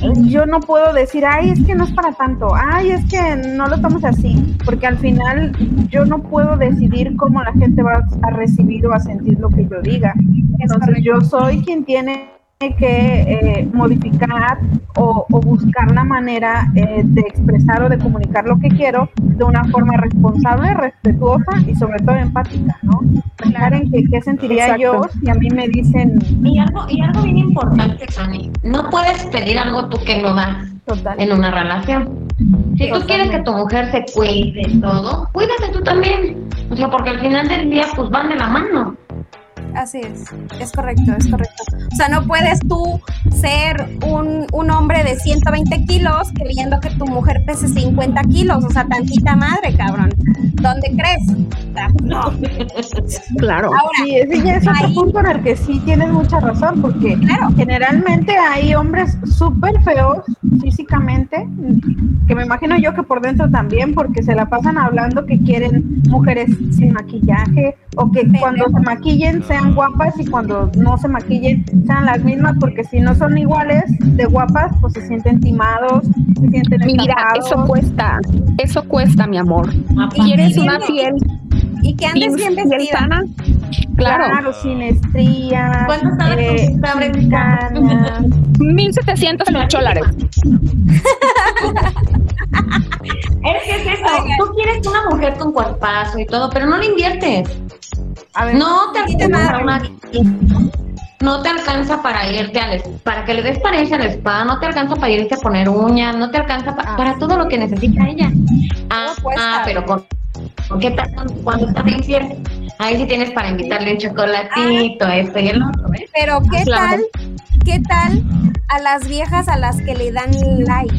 yo no puedo decir, ay, es que no es para tanto, ay, es que no lo tomes así, porque al final yo no puedo decidir cómo la gente va a recibir o a sentir lo que yo diga. Entonces yo soy quien tiene que eh, modificar o, o buscar la manera eh, de expresar o de comunicar lo que quiero de una forma responsable, respetuosa y sobre todo empática, ¿no? Pensar en qué sentiría yo Exacto. si a mí me dicen Y algo, y algo bien importante, Sani, no puedes pedir algo tú que no das total. en una relación. Si tú quieres que tu mujer se cuide todo, cuídate tú también. O sea, porque al final del día, pues van de la mano. Así es, es correcto, es correcto. O sea, no puedes tú ser un, un hombre de 120 kilos queriendo que tu mujer pese 50 kilos. O sea, tantita madre, cabrón. ¿Dónde crees? O sea, no. Claro. Ahora, Sí, ese ya es otro Ahí- punto en el que sí tienes mucha razón, porque Claro. generalmente hay hombres súper feos físicamente, que me imagino yo que por dentro también, porque se la pasan hablando que quieren mujeres sin maquillaje, o que cuando se maquillen sean guapas y cuando no se maquillen sean las mismas, porque si no son iguales de guapas, pues se sienten timados, se sienten Mira, estafados. eso cuesta, eso cuesta, mi amor. Y ¿Quieres bien- una piel, y que andes bien vestida. sana? Claro, Claro, sin estrías, ¿Cuánto eh, Brenda? canas. 1708 dólares. Es que es eso. Oigan. Tú quieres una mujer con cuerpazo y todo, pero no le inviertes. A ver, No te alcanza no te alcanza para irte al para que le des pareja al spa, no te alcanza para irte a poner uñas, no te alcanza pa- Ah, para todo lo que necesita ella. Ah, ah, pero con, con qué tal cuando estás infiel? Ahí sí tienes para invitarle un chocolatito, esto y el otro. Pero ¿qué Claro. tal? ¿Qué tal a las viejas a las que le dan like?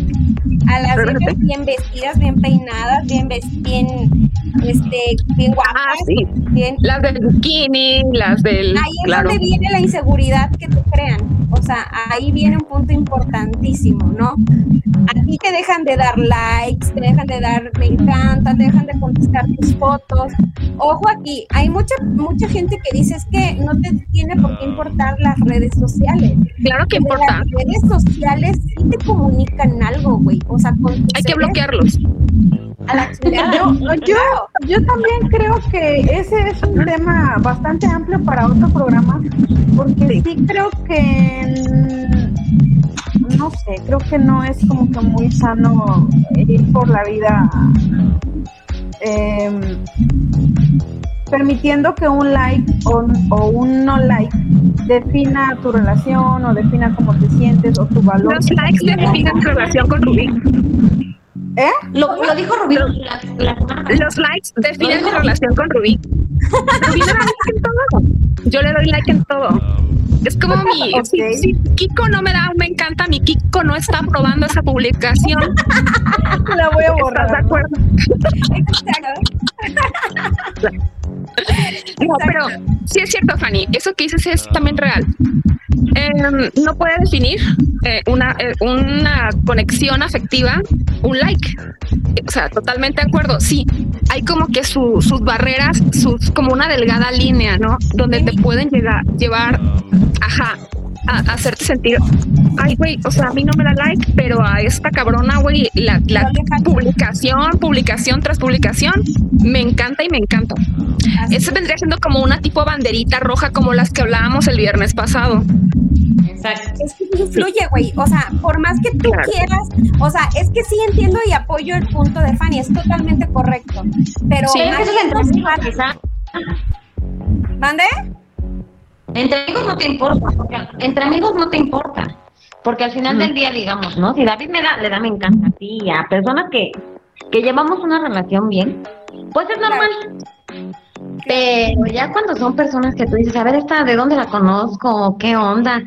A las viejas bien vestidas, bien peinadas, bien bien, este, bien guapas, Ah, sí. bien. Las del bikini, las del... Ahí es claro. donde viene la inseguridad que te crean. O sea, ahí viene un punto importantísimo, ¿no? A ti te dejan de dar likes, te dejan de dar me encanta, te dejan de contestar tus fotos. Ojo aquí, hay mucha mucha gente que dice es que no te tiene por qué importar las redes sociales. Claro que importa. Las redes sociales sí te comunican algo, güey. O sea, con tu Hay que bloquearlos. a la chingada. Yo, yo, yo también creo que ese es un tema bastante amplio para otro programa, porque sí, creo que, mm, no sé, creo que no es como que muy sano ir por la vida em, permitiendo que un like o, o un no like defina tu relación o defina cómo te sientes o tu valor. Los likes definen tu relación con Rubí. Lo, lo dijo Rubí. Los likes definen Lo mi relación con Rubí. Rubí me da like en todo. Yo le doy like en todo. Es como mi. Si, si Kiko no me da un me encanta, mi Kiko no está aprobando esa publicación. La voy a ¿Estás de borrar. acuerdo? No, pero sí es cierto, Fanny. Eso que dices es también real. Em, no puede definir eh, una, eh, una conexión afectiva un like. O sea, totalmente de acuerdo. Sí, hay como que su- sus barreras, sus, como una delgada línea, ¿no? Donde te pueden llegar, llevar, ajá, a, a hacerte sentir, ay, güey, o sea, a mí no me da like, pero a esta cabrona, güey, la, la publicación, publicación tras publicación, me encanta y me encanta. Así Eso vendría siendo como una tipo banderita roja como las que hablábamos el viernes pasado. Exacto. Es que influye, güey. O sea, por más que tú Claro. quieras, o sea, es que sí entiendo y apoyo el punto de Fanny, es totalmente correcto. Pero Sí. Es que es. ¿Mande? Entre amigos no te importa, porque entre amigos no te importa. Porque al final del día, digamos, ¿no? Si David me da, le da me encanta a ti, a personas que, que llevamos una relación bien, pues es normal. Pero ya cuando son personas que tú dices, a ver, esta, ¿de dónde la conozco? ¿Qué onda?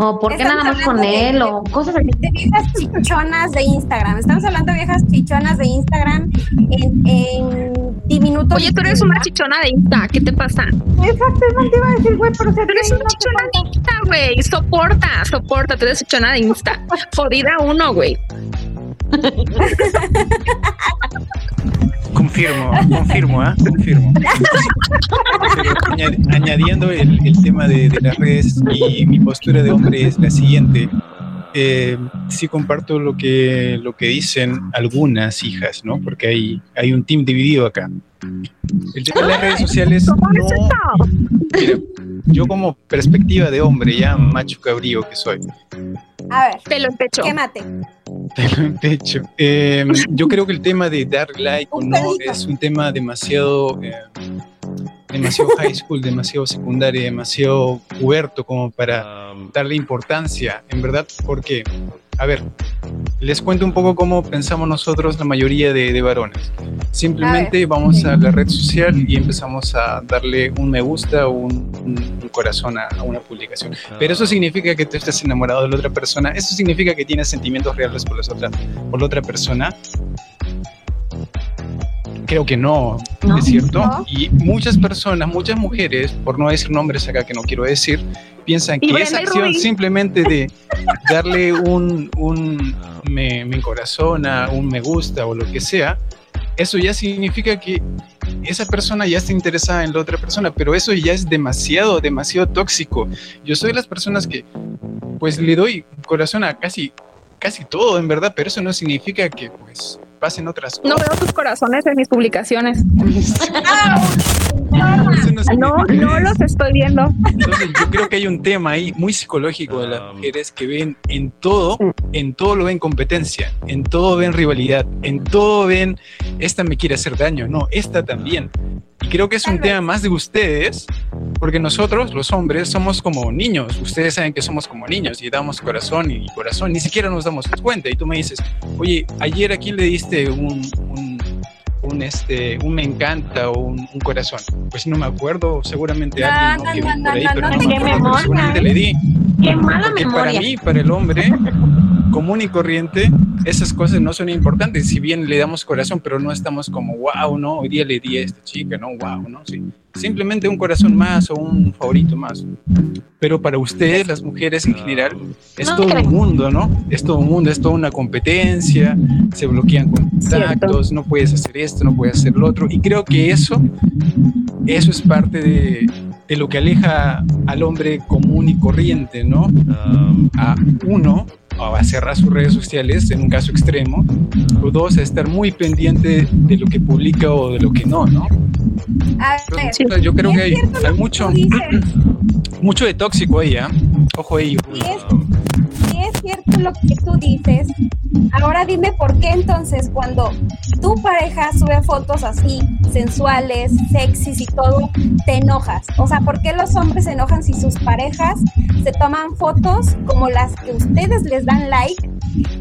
¿O por qué nada más con de- él? O cosas así. De viejas chichonas de Instagram. Estamos hablando de viejas chichonas de Instagram en, en diminuto. Oye, tú eres una chichona de Insta, ¿qué te pasa? Exacto, es lo que te iba a decir, güey, pero se Tú eres una chichona de Insta, güey. Soporta, soporta, tú eres chichona de Insta. Jodida uno, güey. Confirmo, confirmo, ¿ah? Confirmo. Pero añadiendo el, el tema de, de las redes y mi postura de hombre es la siguiente. Eh, sí comparto lo que, lo que dicen algunas hijas, ¿no? Porque hay, hay un team dividido acá. El tema de las redes sociales ¿Cómo es no... Mira, yo como perspectiva de hombre, ya macho cabrío que soy, A ver, Pelo en pecho. quémate. Pelo en pecho. Eh, yo creo que el tema de dar like o no es un tema demasiado, eh, demasiado high school, demasiado secundario, demasiado puberto como para Um, darle importancia, en verdad, porque, a ver, les cuento un poco cómo pensamos nosotros la mayoría de, de varones. Simplemente vamos a la red social y empezamos a darle un me gusta o un, un- un corazón a, a una publicación. Pero eso significa que tú estás enamorado de la otra persona, eso significa que tienes sentimientos reales por, las otras, por la otra persona. Creo que no, No. es cierto. No. Y muchas personas, muchas mujeres, por no decir nombres acá que no quiero decir, piensan Y que esa acción simplemente de darle un, un me, me encorazona, un me gusta o lo que sea, eso ya significa que esa persona ya está interesada en la otra persona, pero eso ya es demasiado, demasiado tóxico. Yo soy de las personas que pues le doy corazón a casi, casi todo, en verdad, pero eso no significa que pues pasen otras No cosas. veo tus corazones en mis publicaciones. No No, los estoy viendo. Entonces yo creo que hay un tema ahí muy psicológico de las Um, mujeres que ven en todo, en todo lo ven competencia, en todo ven rivalidad, en todo ven esta me quiere hacer daño, no, esta también. Y creo que es un tema más de ustedes, porque nosotros, los hombres, somos como niños. Ustedes saben que somos como niños y damos corazón y corazón, ni siquiera nos damos cuenta. Y tú me dices, oye, ayer a quién le diste un, un, un, este, un me encanta o un, un corazón. Pues no me acuerdo, seguramente No, alguien no, no, vi no, por ahí, no, pero no me acuerdo, seguramente le di. Qué mala Porque para mí, para el hombre común y corriente, esas cosas no son importantes. Si bien le damos corazón, pero no estamos como, wow, ¿no? Hoy día le di a esta chica, ¿no? Wow, ¿no? Sí. Simplemente un corazón más o un favorito más. Pero para ustedes, las mujeres en general, es No todo creo. un mundo, ¿no? Es todo un mundo, es toda una competencia, se bloquean contactos, no puedes hacer esto, no puedes hacer lo otro. Y creo que eso, eso es parte de, de lo que aleja al hombre común y corriente, ¿no? um, a uno a cerrar sus redes sociales en un caso extremo o dos a estar muy pendiente de lo que publica o de lo que no, ¿no? Yo creo que hay, mucho, mucho de tóxico ahí, ¿ah? Ojo ahí. Es, lo que tú dices, ahora dime por qué entonces cuando tu pareja sube fotos así, sensuales, sexys y todo, te enojas. O sea, ¿por qué los hombres se enojan si sus parejas se toman fotos como las que ustedes les dan like?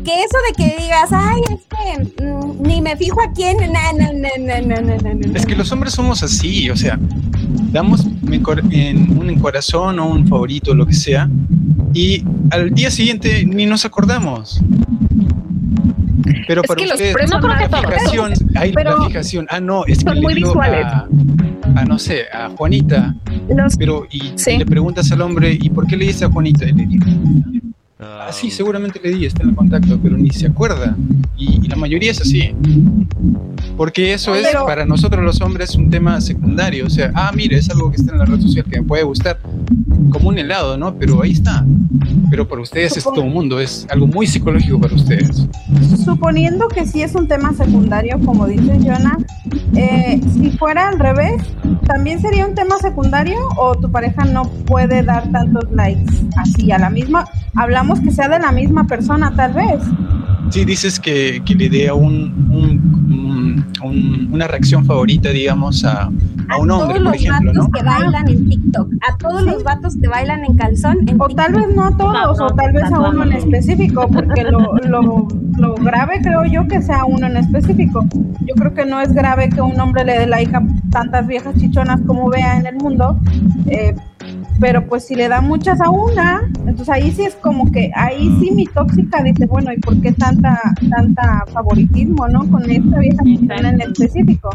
Que eso de que digas, ay, es que mm, ni me fijo a quién, na, na, na, Es que los hombres somos así, o sea, damos en un corazón o un favorito, lo que sea, y al día siguiente ni nos acordamos. Pero Es para que los ustedes, premios No creo que la todos. fijación, hay Pero- la fijación, ah, no, es que le a, a, no sé, a Juanita, Los- pero y Sí. le preguntas al hombre, ¿y por qué le diste a Juanita? Y le ah, um, sí, seguramente le di, está en el contacto, pero ni se acuerda. Y, y la mayoría es así. Porque eso es Pero- para nosotros los hombres un tema secundario. O sea, ah, mire, es algo que está en la red social que me puede gustar. Como un helado, ¿no? Pero ahí está. Pero para ustedes es Supongo- todo un mundo, es algo muy psicológico para ustedes. Suponiendo que sí es un tema secundario, como dice Jonah, eh, si fuera al revés, ¿también sería un tema secundario o tu pareja no puede dar tantos likes así a la misma? Hablamos que sea de la misma persona, tal vez. Sí, dices que, que le dé un, un- un- un- una reacción favorita, digamos, a, a un hombre, todos por los ejemplo, vatos ¿no? que bailan en TikTok, a todos los vatos que bailan en calzón en O TikTok. tal vez no a todos, No, no, o tal vez a no, uno no. en específico, porque lo, lo, lo grave creo yo que sea uno en específico. Yo creo que no es grave que un hombre le dé like a tantas viejas chichonas como vea en el mundo, eh, pero pues si le da muchas a una, entonces ahí sí es como que, ahí sí mi tóxica dice, bueno, ¿y por qué tanta, tanta favoritismo, no? Con esta vieja en específico.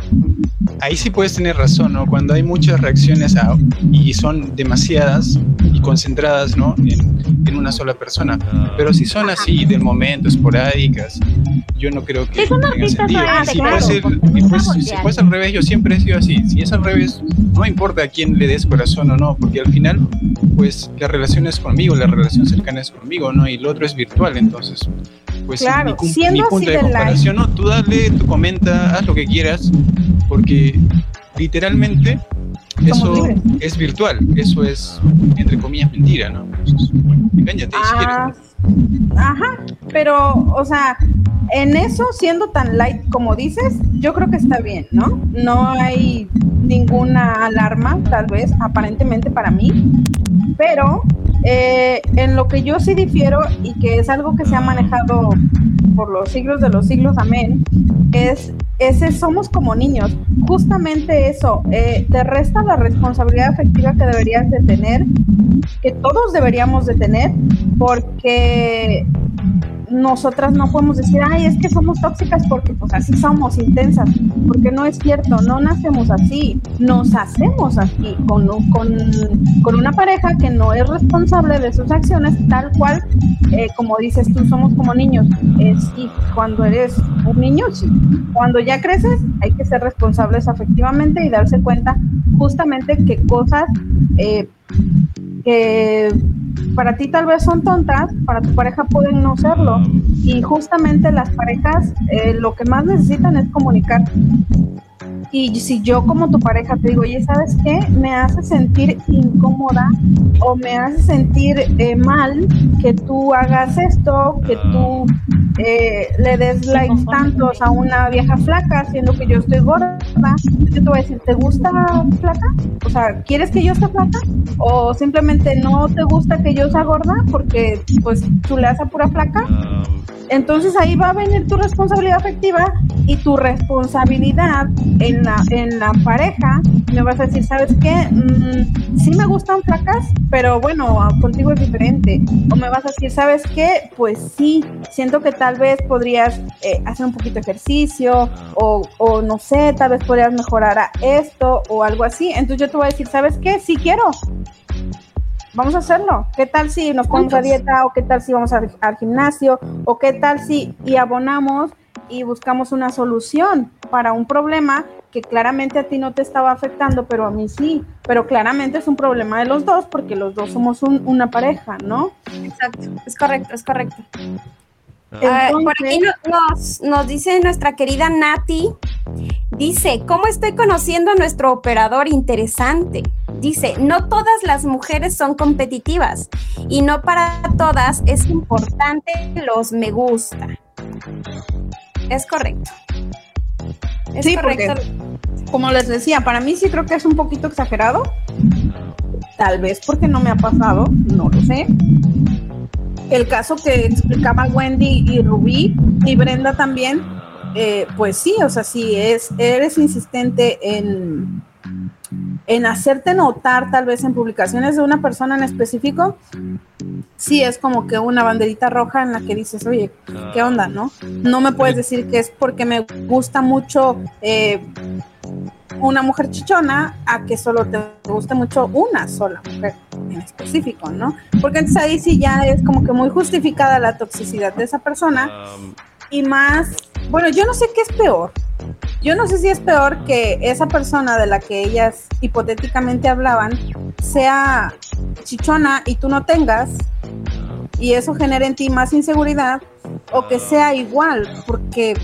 Ahí sí puedes tener razón, ¿no? Cuando hay muchas reacciones a- y son demasiadas y concentradas, ¿no? En, en una sola persona. Pero si son así, del momento, esporádicas, yo no creo que Sí, tenga sentido. obviamente, Si claro, ser, y pues, si fuese al revés, yo siempre he sido así. Si es al revés, no importa a quién le des corazón o no, porque al final, pues la relación es conmigo, la relación cercana es conmigo, ¿no? Y lo otro es virtual, entonces, pues Claro, mi, mi así punto de comparación, ¿no? Tú dale, tú comenta, haz lo que quieras, porque literalmente eso libres. es virtual, eso es, entre comillas, mentira, ¿no? Entonces, bueno, engáñate si quieres. Ah, ajá, pero, o sea, en eso, siendo tan light como dices, yo creo que está bien, ¿no? No hay ninguna alarma, tal vez, aparentemente para mí, pero eh, en lo que yo sí difiero y que es algo que se ha manejado por los siglos de los siglos, amén, es ese somos como niños. Justamente eso, eh, te resta la responsabilidad afectiva que deberías de tener, que todos deberíamos de tener, porque nosotras no podemos decir, ay, es que somos tóxicas porque pues así somos intensas, porque no es cierto, no nacemos así, nos hacemos así, con, con, con una pareja que no es responsable de sus acciones, tal cual, eh, como dices tú, somos como niños, eh, sí, cuando eres un niño, sí, cuando ya creces hay que ser responsables afectivamente y darse cuenta justamente que cosas eh, que para ti tal vez son tontas, para tu pareja pueden no serlo. Y justamente las parejas eh, lo que más necesitan es comunicar. Y si yo como tu pareja te digo, oye, ¿sabes qué? Me hace sentir incómoda o me hace sentir eh, mal que tú hagas esto, que tú eh, le des likes tantos a una vieja flaca, siendo que yo estoy gorda. Yo te voy a decir, ¿te gusta flaca? O sea, ¿quieres que yo esté flaca? O simplemente no te gusta que yo sea gorda porque pues tú le das a pura flaca. Entonces ahí va a venir tu responsabilidad afectiva y tu responsabilidad en la, en la pareja. Me vas a decir, ¿sabes qué? Mm, sí me gustan flacas, pero bueno, contigo es diferente. O me vas a decir, ¿sabes qué? Pues sí, siento que tal vez podrías eh, hacer un poquito de ejercicio o, o no sé, tal vez podrías mejorar a esto o algo así. Entonces yo te voy a decir, ¿sabes qué? Sí quiero. Vamos a hacerlo. ¿Qué tal si nos ponemos a dieta o qué tal si vamos al, al gimnasio o qué tal si y abonamos y buscamos una solución para un problema que claramente a ti no te estaba afectando, pero a mí sí. Pero claramente es un problema de los dos porque los dos somos un- una pareja, ¿no? Exacto, es correcto, es correcto. Ah, por aquí nos, nos dice nuestra querida Nati, dice, ¿cómo estoy conociendo a nuestro operador interesante? Dice, no todas las mujeres son competitivas y no para todas es importante los me gusta. Es correcto. Es Sí, correcto. Como les decía, para mí sí creo que es un poquito exagerado. Tal vez porque no me ha pasado, no lo sé. El caso que explicaba Wendy y Rubí y Brenda también, eh, pues sí, o sea, si es, eres insistente en, en hacerte notar tal vez en publicaciones de una persona en específico, sí es como que una banderita roja en la que dices, oye, ¿qué onda, no? No me puedes decir que es porque me gusta mucho eh, una mujer chichona a que solo te guste mucho una sola mujer en específico, ¿no? Porque entonces ahí sí ya es como que muy justificada la toxicidad de esa persona Um, y más, bueno, yo no sé qué es peor. Yo no sé si es peor que esa persona de la que ellas hipotéticamente hablaban sea chichona y tú no tengas y eso genera en ti más inseguridad o que sea igual, porque,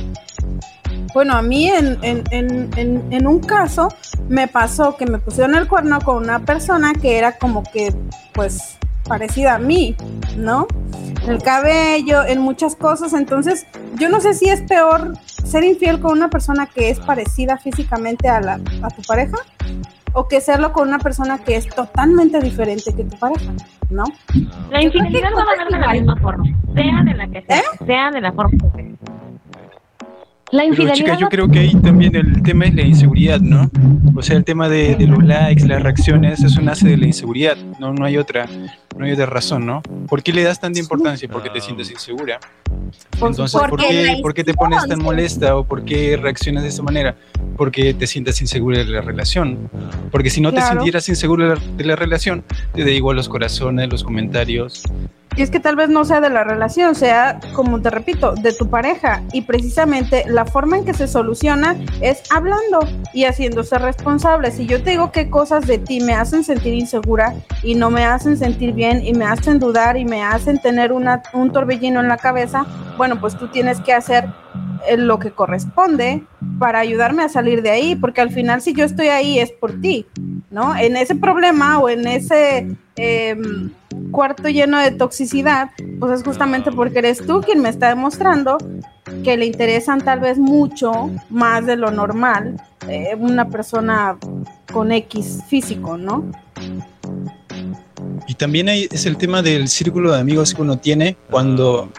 bueno, a mí en, en, en, en, un caso me pasó que me pusieron el cuerno con una persona que era como que, pues, parecida a mí, ¿no? En el cabello, en muchas cosas, entonces yo no sé si es peor ser infiel con una persona que es parecida físicamente a, la, a tu pareja o que serlo con una persona que es totalmente diferente que tu pareja, ¿no? La infidelidad no va a dar de la misma forma, sea de la que sea, sea de la forma que sea. La Pero infidelidad chicas, yo creo que ahí también el tema es la inseguridad, ¿no? O sea, el tema de, de los likes, las reacciones, eso nace de la inseguridad, no, no hay otra, no hay otra razón, ¿no? ¿Por qué le das tanta importancia? Porque te sientes insegura. Por Entonces. ¿por qué, por qué te pones tan molesta o por qué reaccionas de esa manera? Porque te sientas insegura de la relación. Porque si no te Claro. sintieras insegura de la, de la relación, te da igual los corazones, los comentarios. Y es que tal vez no sea de la relación, sea, como te repito, de tu pareja. Y precisamente la forma en que se soluciona es hablando y haciéndose responsable. Si yo te digo qué cosas de ti me hacen sentir insegura y no me hacen sentir bien y me hacen dudar y me hacen tener una, un torbellino en la cabeza, bueno, pues tú tienes que hacer eh, lo que corresponde para ayudarme a salir de ahí, porque al final si yo estoy ahí es por ti, ¿no? En ese problema o en ese em, cuarto lleno de toxicidad, pues es justamente porque eres tú quien me está demostrando que le interesan tal vez mucho más de lo normal eh, una persona con X físico, ¿no? Y también es el tema del círculo de amigos que uno tiene cuando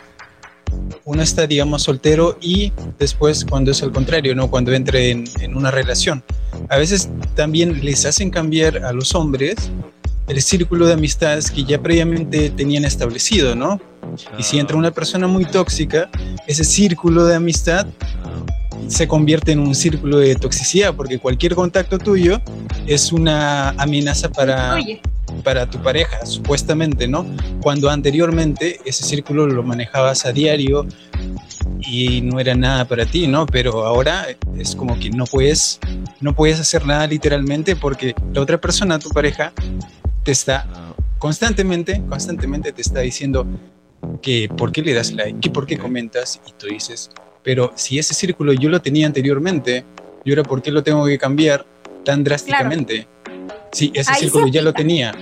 uno está, digamos, soltero y después cuando es al contrario, ¿no? Cuando entre en, en una relación. A veces también les hacen cambiar a los hombres el círculo de amistades que ya previamente tenían establecido, ¿no? Y si entra una persona muy tóxica, ese círculo de amistad se convierte en un círculo de toxicidad, porque cualquier contacto tuyo es una amenaza para, Oye, para tu pareja, supuestamente, ¿no? Cuando anteriormente ese círculo lo manejabas a diario y no era nada para ti, ¿no? Pero ahora es como que no puedes, no puedes hacer nada literalmente porque la otra persona, tu pareja, te está constantemente, constantemente te está diciendo que por qué le das like, que por qué comentas y tú dices, pero si ese círculo yo lo tenía anteriormente, ¿y ahora por qué lo tengo que cambiar tan drásticamente? Sí, ese Ahí círculo ya lo tenía.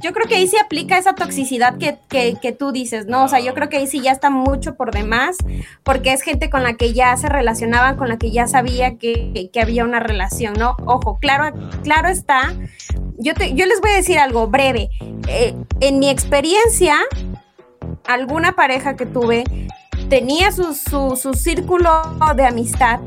Yo creo que ahí se aplica esa toxicidad que, que, que tú dices, ¿no? O sea, yo creo que ahí sí ya está mucho por demás, porque es gente con la que ya se relacionaban, con la que ya sabía que, que había una relación, ¿no? Ojo, claro, claro está. Yo, te, yo les voy a decir algo breve. Eh, en mi experiencia, alguna pareja que tuve tenía su, su, su círculo de amistad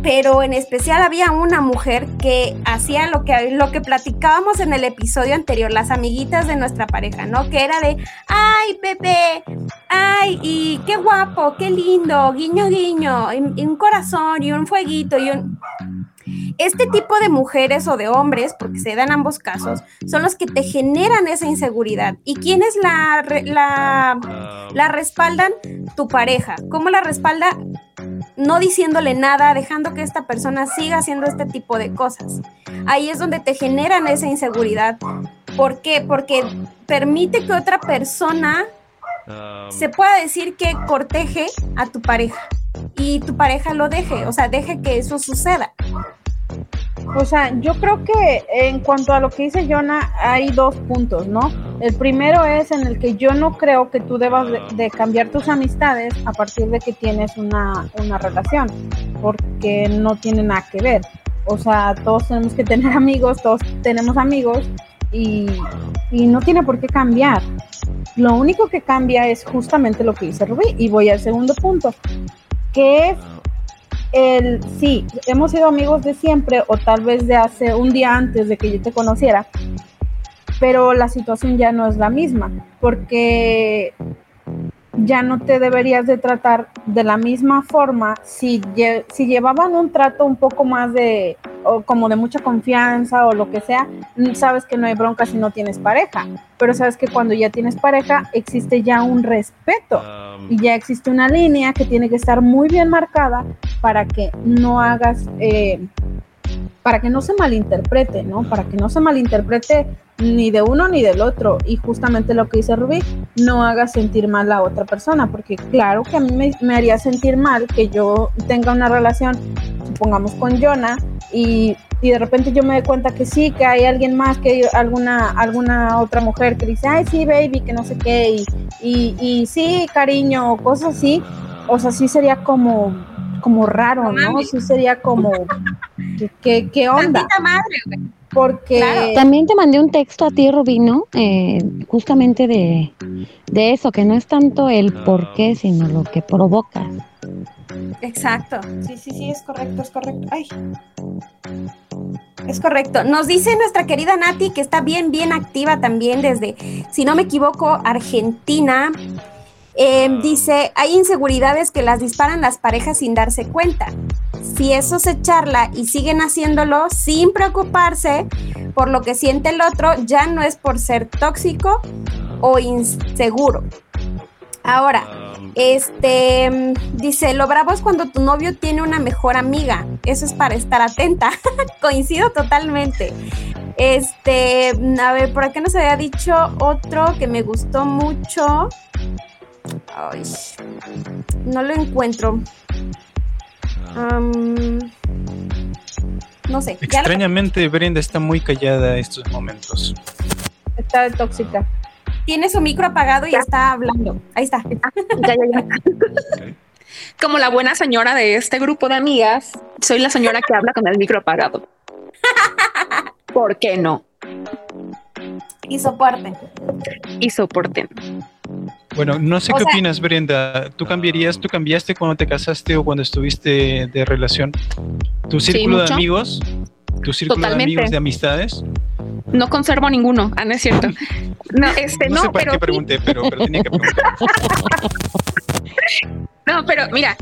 pero en especial había una mujer que hacía lo que, lo que platicábamos en el episodio anterior, las amiguitas de nuestra pareja, ¿no? Que era de, ay, Pepe, ay, y qué guapo, qué lindo, guiño, guiño, y, y un corazón y un fueguito y un... Este tipo de mujeres o de hombres, porque se dan ambos casos, son los que te generan esa inseguridad. ¿Y quiénes la, la, la respaldan? Tu pareja. ¿Cómo la respalda? no diciéndole nada, dejando que esta persona siga haciendo este tipo de cosas. Ahí es donde te generan esa inseguridad. ¿Por qué? Porque permite que otra persona Um, se pueda decir que corteje a tu pareja y tu pareja lo deje, o sea, deje que eso suceda. O sea, yo creo que en cuanto a lo que dice Jonah, hay dos puntos, ¿no? El primero es en el que yo no creo que tú debas de, cambiar tus amistades a partir de que tienes una, una relación, porque no tiene nada que ver. O sea, todos tenemos que tener amigos, todos tenemos amigos y, y no tiene por qué cambiar. Lo único que cambia es justamente lo que dice Rubí. Y voy al segundo punto, que es el, sí, hemos sido amigos de siempre o tal vez de hace un día antes de que yo te conociera, pero la situación ya no es la misma, porque ya no te deberías de tratar de la misma forma si, si llevaban un trato un poco más de, o como de mucha confianza o lo que sea, sabes que no hay bronca si no tienes pareja, pero sabes que cuando ya tienes pareja existe ya un respeto. Y ya existe una línea que tiene que estar muy bien marcada para que no hagas... Eh, para que no se malinterprete, ¿no? Para que no se malinterprete ni de uno ni del otro. Y justamente lo que dice Rubí, no haga sentir mal a otra persona, porque claro que a mí me, haría sentir mal que yo tenga una relación, supongamos con Jonah, y, y, de repente yo me doy cuenta que sí, que hay alguien más, que hay alguna, alguna otra mujer que dice, ay, sí, baby, que no sé qué, y, y, y sí, cariño, cosas así. O sea, sí sería como, como raro, ¿no? Sí sería como, ¿qué, qué onda? Madre, porque también te mandé un texto a ti, Rubino, eh, justamente de, de, eso, que no es tanto el por qué, sino lo que provoca. Exacto, sí, sí, sí, es correcto, es correcto. Ay. Es correcto. Nos dice nuestra querida Nati que está bien, bien activa también desde, si no me equivoco, Argentina. Em, dice, hay inseguridades que las disparan las parejas sin darse cuenta. Si eso se charla y siguen haciéndolo sin preocuparse por lo que siente el otro, ya no es por ser tóxico o inseguro. Ahora, este dice, lo bravo es cuando tu novio tiene una mejor amiga. Eso es para estar atenta. Coincido totalmente. Este, a ver, por acá nos había dicho otro que me gustó mucho. Ay, no lo encuentro. No sé. Extrañamente, Brenda está muy callada estos momentos. Está de tóxica. Tiene su micro apagado y está hablando. Ahí está. ya, ya, ya. Como la buena señora de este grupo de amigas, soy la señora que habla con el micro apagado. ¿Por qué no? Y soporten. Y soporten. Bueno, no sé qué opinas, Brenda. ¿Tú cambiarías, tú cambiaste cuando te casaste o cuando estuviste de relación? ¿Tu círculo de amigos? ¿Tu círculo de amigos, de amistades? No conservo ninguno, ah, no es cierto. No, este, no, no sé pero qué pregunté, pero, pero tenía que preguntar. No, pero mira,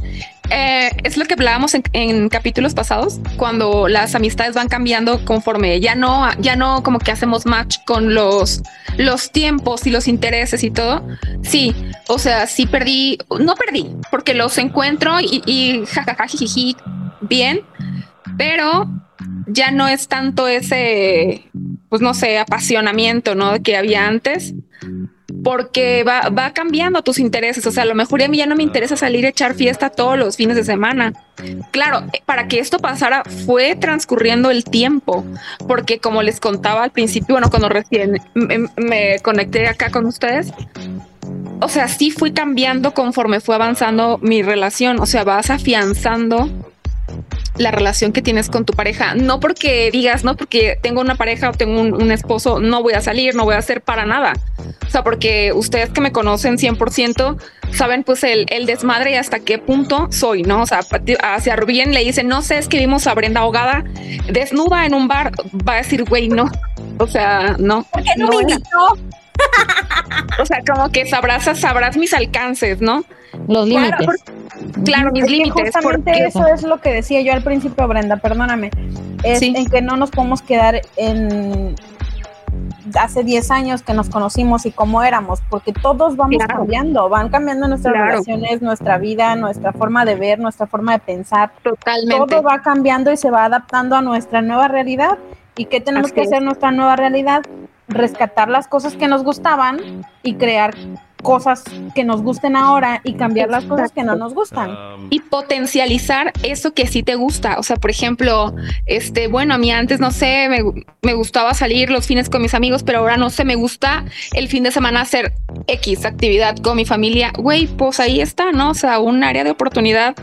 eh, es lo que hablábamos en, capítulos pasados, cuando las amistades van cambiando conforme ya no, ya no como que hacemos match con los, los tiempos y los intereses y todo. Sí, o sea, sí perdí, no perdí, porque los encuentro y, y jajaja, bien, pero ya no es tanto ese, pues no sé, apasionamiento, ¿no? Que había antes porque va, va cambiando tus intereses. O sea, a lo mejor a mí ya no me interesa salir a echar fiesta todos los fines de semana. Claro, para que esto pasara fue transcurriendo el tiempo, porque como les contaba al principio, bueno, cuando recién me, conecté acá con ustedes, o sea, sí fui cambiando conforme fue avanzando mi relación. O sea, vas afianzando la relación que tienes con tu pareja. No porque digas, no porque tengo una pareja o tengo un, esposo, no voy a salir, no voy a hacer para nada. O sea, porque ustedes que me conocen 100% saben pues el, desmadre y hasta qué punto soy, ¿no? O sea, hacia Rubén le dicen, no sé, es que vimos a Brenda ahogada, desnuda en un bar, va a decir, güey, no. O sea, no. ¿Por qué no, me invitó? o sea, como que sabrás, sabrás mis alcances, ¿no? Los límites. Claro, mis límites. Justamente eso es lo que decía yo al principio, Brenda, perdóname. Es en que no nos podemos quedar en hace 10 años que nos conocimos y cómo éramos, porque todos vamos cambiando, van cambiando nuestras relaciones, nuestra vida, nuestra forma de ver, nuestra forma de pensar. Totalmente. Todo va cambiando y se va adaptando a nuestra nueva realidad. ¿Y qué tenemos que hacer en nuestra nueva realidad? Rescatar las cosas que nos gustaban y crear cosas que nos gusten ahora y cambiar las cosas que no nos gustan. Y potencializar eso que sí te gusta. O sea, por ejemplo, este, bueno, a mí antes, no sé, me, gustaba salir los fines con mis amigos, pero ahora no sé, me gusta el fin de semana hacer X actividad con mi familia. Güey, pues ahí está, ¿no? O sea, un área de oportunidad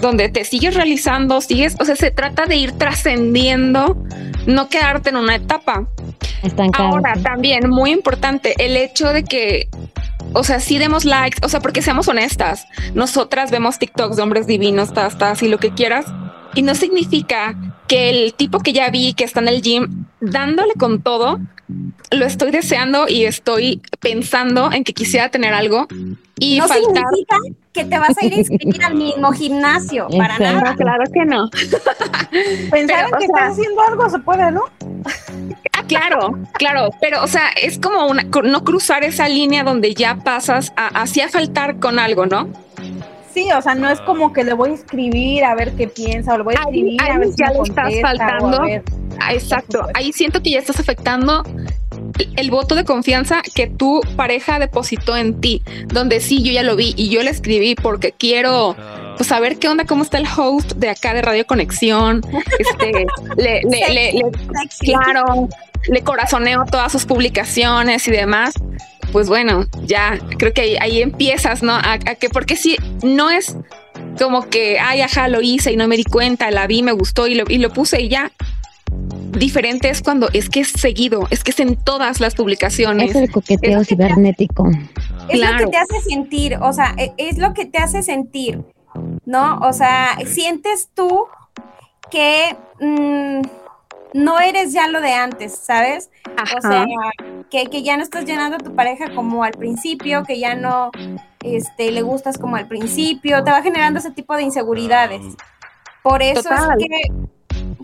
donde te sigues realizando, sigues, o sea, se trata de ir trascendiendo, no quedarte en una etapa. Ahora, también muy importante, el hecho de que o sea, sí demos likes, o sea, porque seamos honestas, nosotras vemos TikToks de hombres divinos, tas, y lo que quieras, y no significa que el tipo que ya vi que está en el gym dándole con todo, lo estoy deseando y estoy pensando en que quisiera tener algo y no faltar. significa que te vas a ir a inscribir al mismo gimnasio, para Exacto. nada. Claro que no. Pensar Pero, en que o sea- estás haciendo algo se puede, ¿no? Claro, claro, pero o sea, es como una, no cruzar esa línea donde ya pasas a hacía faltar con algo, ¿no? Sí, o sea, no es como que le voy a escribir a ver qué piensa, o le voy a Ahí- escribir a ver si ya me le estás faltando. ver. Ah, Exacto, ahí siento que ya estás afectando el voto de confianza que tu pareja depositó en ti, donde sí, yo ya lo vi y yo le escribí porque quiero pues saber qué onda, cómo está el host de acá de Radio Conexión, este, le, le, le- le- Sexy. claro, le corazoneo todas sus publicaciones y demás. Pues bueno, ya creo que ahí, ahí empiezas, ¿no? A, a que porque sí, no es como que, ay, ajá, lo hice y no me di cuenta, la vi, me gustó y lo, y lo puse y ya. Diferente es cuando es que es seguido, es que es en todas las publicaciones. Es el coqueteo Es- cibernético. Es lo que te hace sentir, o sea, e- es lo que te hace sentir, ¿no? O sea, sientes tú que mm, no eres ya lo de antes, ¿sabes? Ajá. O sea, que, que ya no estás llenando a tu pareja como al principio, que ya no este, le gustas como al principio, te va generando ese tipo de inseguridades. Por eso Total. es que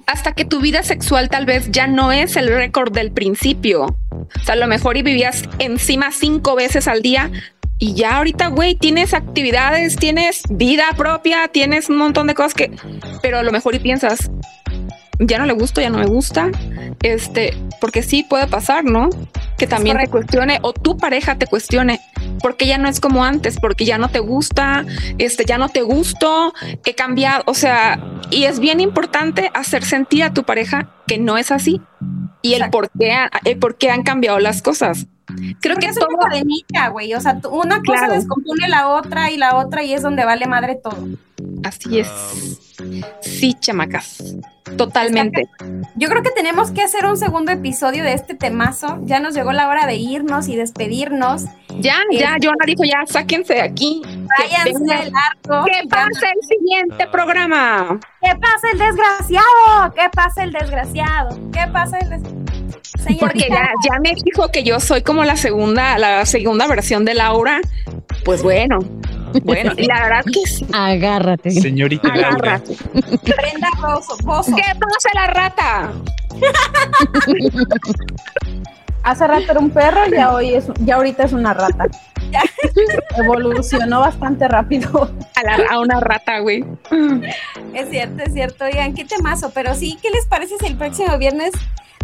hasta que tu vida sexual tal vez ya no es el récord del principio. O sea, a lo mejor y vivías encima cinco veces al día y ya ahorita, güey, tienes actividades, tienes vida propia, tienes un montón de cosas que, pero a lo mejor y piensas, ya no le gusto, ya no me gusta, este, porque sí puede pasar, ¿no? Que también te cuestione o tu pareja te cuestione, porque ya no es como antes, porque ya no te gusta, este, ya no te gusto, he cambiado, o sea, y es bien importante hacer sentir a tu pareja que no es así y el Exacto. por qué, el por qué han cambiado las cosas. Creo que es todo, una cadenita, güey. O sea, una cosa Claro. descompone la otra y la otra y es donde vale madre todo. así es. Sí, chamacas, totalmente. Yo creo que tenemos que hacer un segundo episodio de este temazo. Ya nos llegó la hora de irnos y despedirnos. Ya, ya, Joana dijo ya, sáquense de aquí. que Váyanse del arco. Que pase el siguiente programa. ¿Qué pasa el desgraciado? ¿Qué pasa el desgraciado? ¿Qué pasa el des... Porque ya, ya me dijo que yo soy como la segunda, la segunda versión de Laura. Pues bueno, bueno, y la verdad que sí. Agárrate. Señorita Laura. Agárrate. Brenda Bozo, Bozo. ¿Qué pasa la rata? Hace rato era un perro y ya hoy es, ya ahorita es una rata. Evolucionó bastante rápido. A, la- a una rata, güey. Es cierto, es cierto. Oigan, qué temazo. Pero sí, ¿qué les parece si el próximo viernes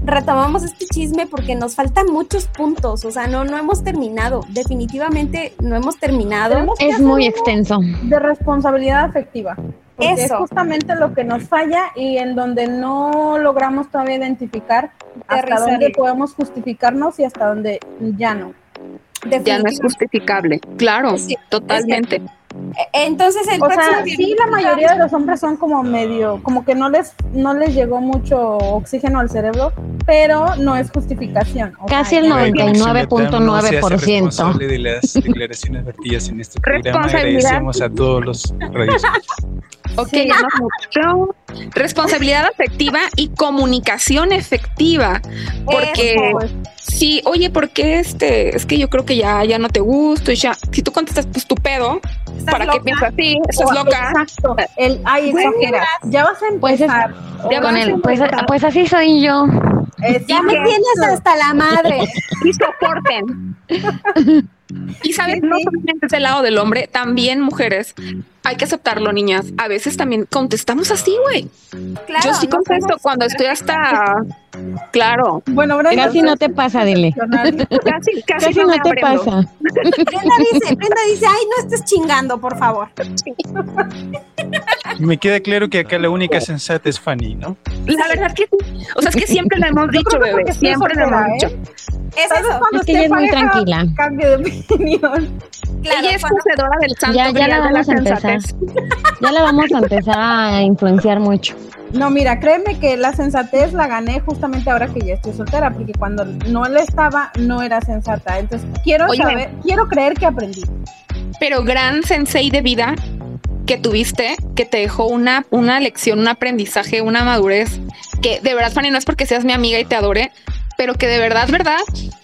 retomamos este chisme? Porque nos faltan muchos puntos. O sea, no, no hemos terminado. Definitivamente no hemos terminado. Es muy extenso. de responsabilidad afectiva. Porque es Eso. justamente lo que nos falla y en donde no logramos todavía identificar hasta dónde podemos justificarnos y hasta dónde ya no. Ya no es justificable. Claro, Sí, totalmente. Entonces, el O próximo sea, sí, la mayoría de los hombres son como medio, como que no les, no les llegó mucho oxígeno al cerebro, pero no es justificación. O Casi sea, el ya- Cabe mencionar, no se hace 99.9%. responsable de las declaraciones vertidas en este programa. Responsabilidad. Agradecemos a todos los. Ok. Responsabilidad afectiva y comunicación efectiva. Porque Eso. sí, oye, ¿por qué este? Es que yo creo que ya, ya no te gusto. Y ya, si tú contestas, pues tu pedo. ¿Estás ¿Para qué loca? piensas así? Estás o- loca. Exacto. El, ay, Bueno, exageras. Ya vas a Pues empezar. Ya Con el, a pues, pues así soy yo. Ya me tienes hasta la madre. y soporten. Y sabes, no solamente es del lado del hombre, también mujeres. Hay que aceptarlo, niñas. A veces también contestamos así, güey. Claro, Yo sí no contesto somos- cuando estoy hasta. Claro, Bueno, Brenda, Casi no te pasa, dile. casi, casi, Casi no, te pasa. Brenda dice, Brenda dice, ay, no estés chingando, por favor. Me queda claro que acá la única sensata es Fanny, ¿no? La verdad que sí. O sea, es que siempre lo hemos dicho, que bebé. Siempre lo hemos dicho. Es Tal vez eso. cuando Es que ella es muy tranquila. Cambio de opinión. Claro, Ella es poseedora del santo Ya- ya la de la vamos a empezar. Ya la vamos a empezar a influenciar mucho. No, mira, créeme que la sensatez la gané justamente ahora que ya estoy soltera, porque cuando no le estaba, no era sensata. Entonces, quiero Oye. saber, quiero creer que aprendí. Pero gran sensei de vida que tuviste, que te dejó una, una lección, un aprendizaje, una madurez, que de verdad, Fanny, no es porque seas mi amiga y te adore, pero que de verdad, verdad,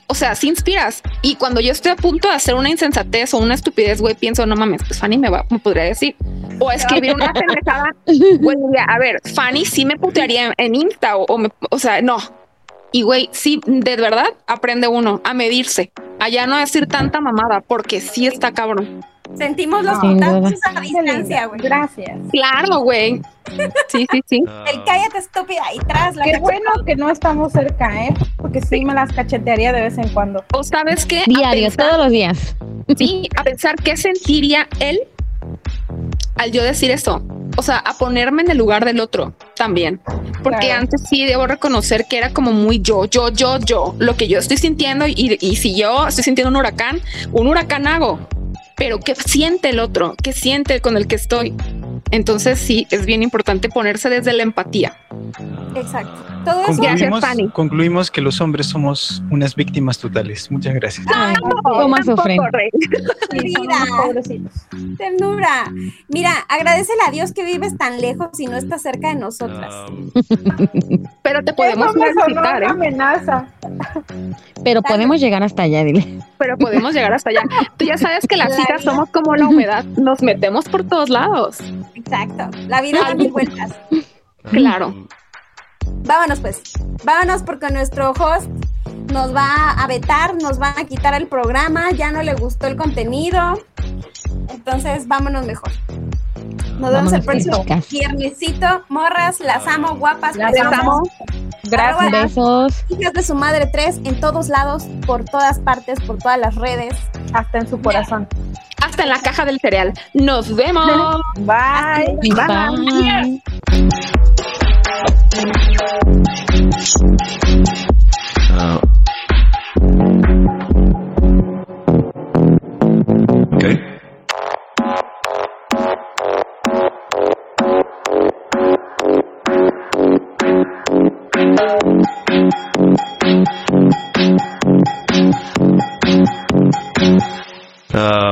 o sea, sí inspiras. Y cuando yo estoy a punto de hacer una insensatez o una estupidez, güey, pienso, no mames, pues Fanny me va, me podría decir. O escribir una pendejada, güey, a ver, Fanny sí me putearía en, Insta o, o me- o sea, no. Y güey, sí, de verdad aprende uno a medirse, a ya no decir tanta mamada, porque sí está cabrón. Sentimos los contactos a distancia, güey. Gracias. Claro, güey. Sí, sí, sí. El cállate estúpida y tras la Qué cacheta. bueno que no estamos cerca, ¿eh? Porque sí me las cachetearía de vez en cuando. O sabes qué? Diario, pensar- todos los días. Sí, a pensar qué sentiría él al yo decir eso. O sea, a ponerme en el lugar del otro también. Porque Claro. antes sí debo reconocer que era como muy yo, yo, yo, yo, lo que yo estoy sintiendo y, y si yo estoy sintiendo un huracán, un huracán hago. Pero ¿qué siente el otro? ¿Qué siente con el que estoy? Entonces sí, es bien importante ponerse desde la empatía. Exacto. Todo eso. Concluimos, Fanny. concluimos que los hombres somos unas víctimas totales. Muchas gracias. Ay. Sí, son Vida. unos pobrecitos. Ternura. Mira, agradecele a Dios que vives tan lejos y no estás cerca de nosotras. Pero te podemos una ¿eh? amenaza. Pero podemos llegar hasta allá, dile. pero podemos llegar hasta allá. Tú ya sabes que las La hijas somos como la humedad, nos metemos por todos lados. Exacto. La vida da mil vueltas. Claro. Vámonos pues. Vámonos porque nuestro host nos va a vetar, nos va a quitar el programa, ya no le gustó el contenido. Entonces, vámonos mejor. Nos vemos el próximo viernesito. Morras, las amo, guapas, Las amo. Gracias. Besos. Hijas de su madre 3 en todos lados, por todas partes, por todas las redes. Hasta en su corazón. Hasta en la caja del cereal. Nos vemos. Bye. Bye. Uh,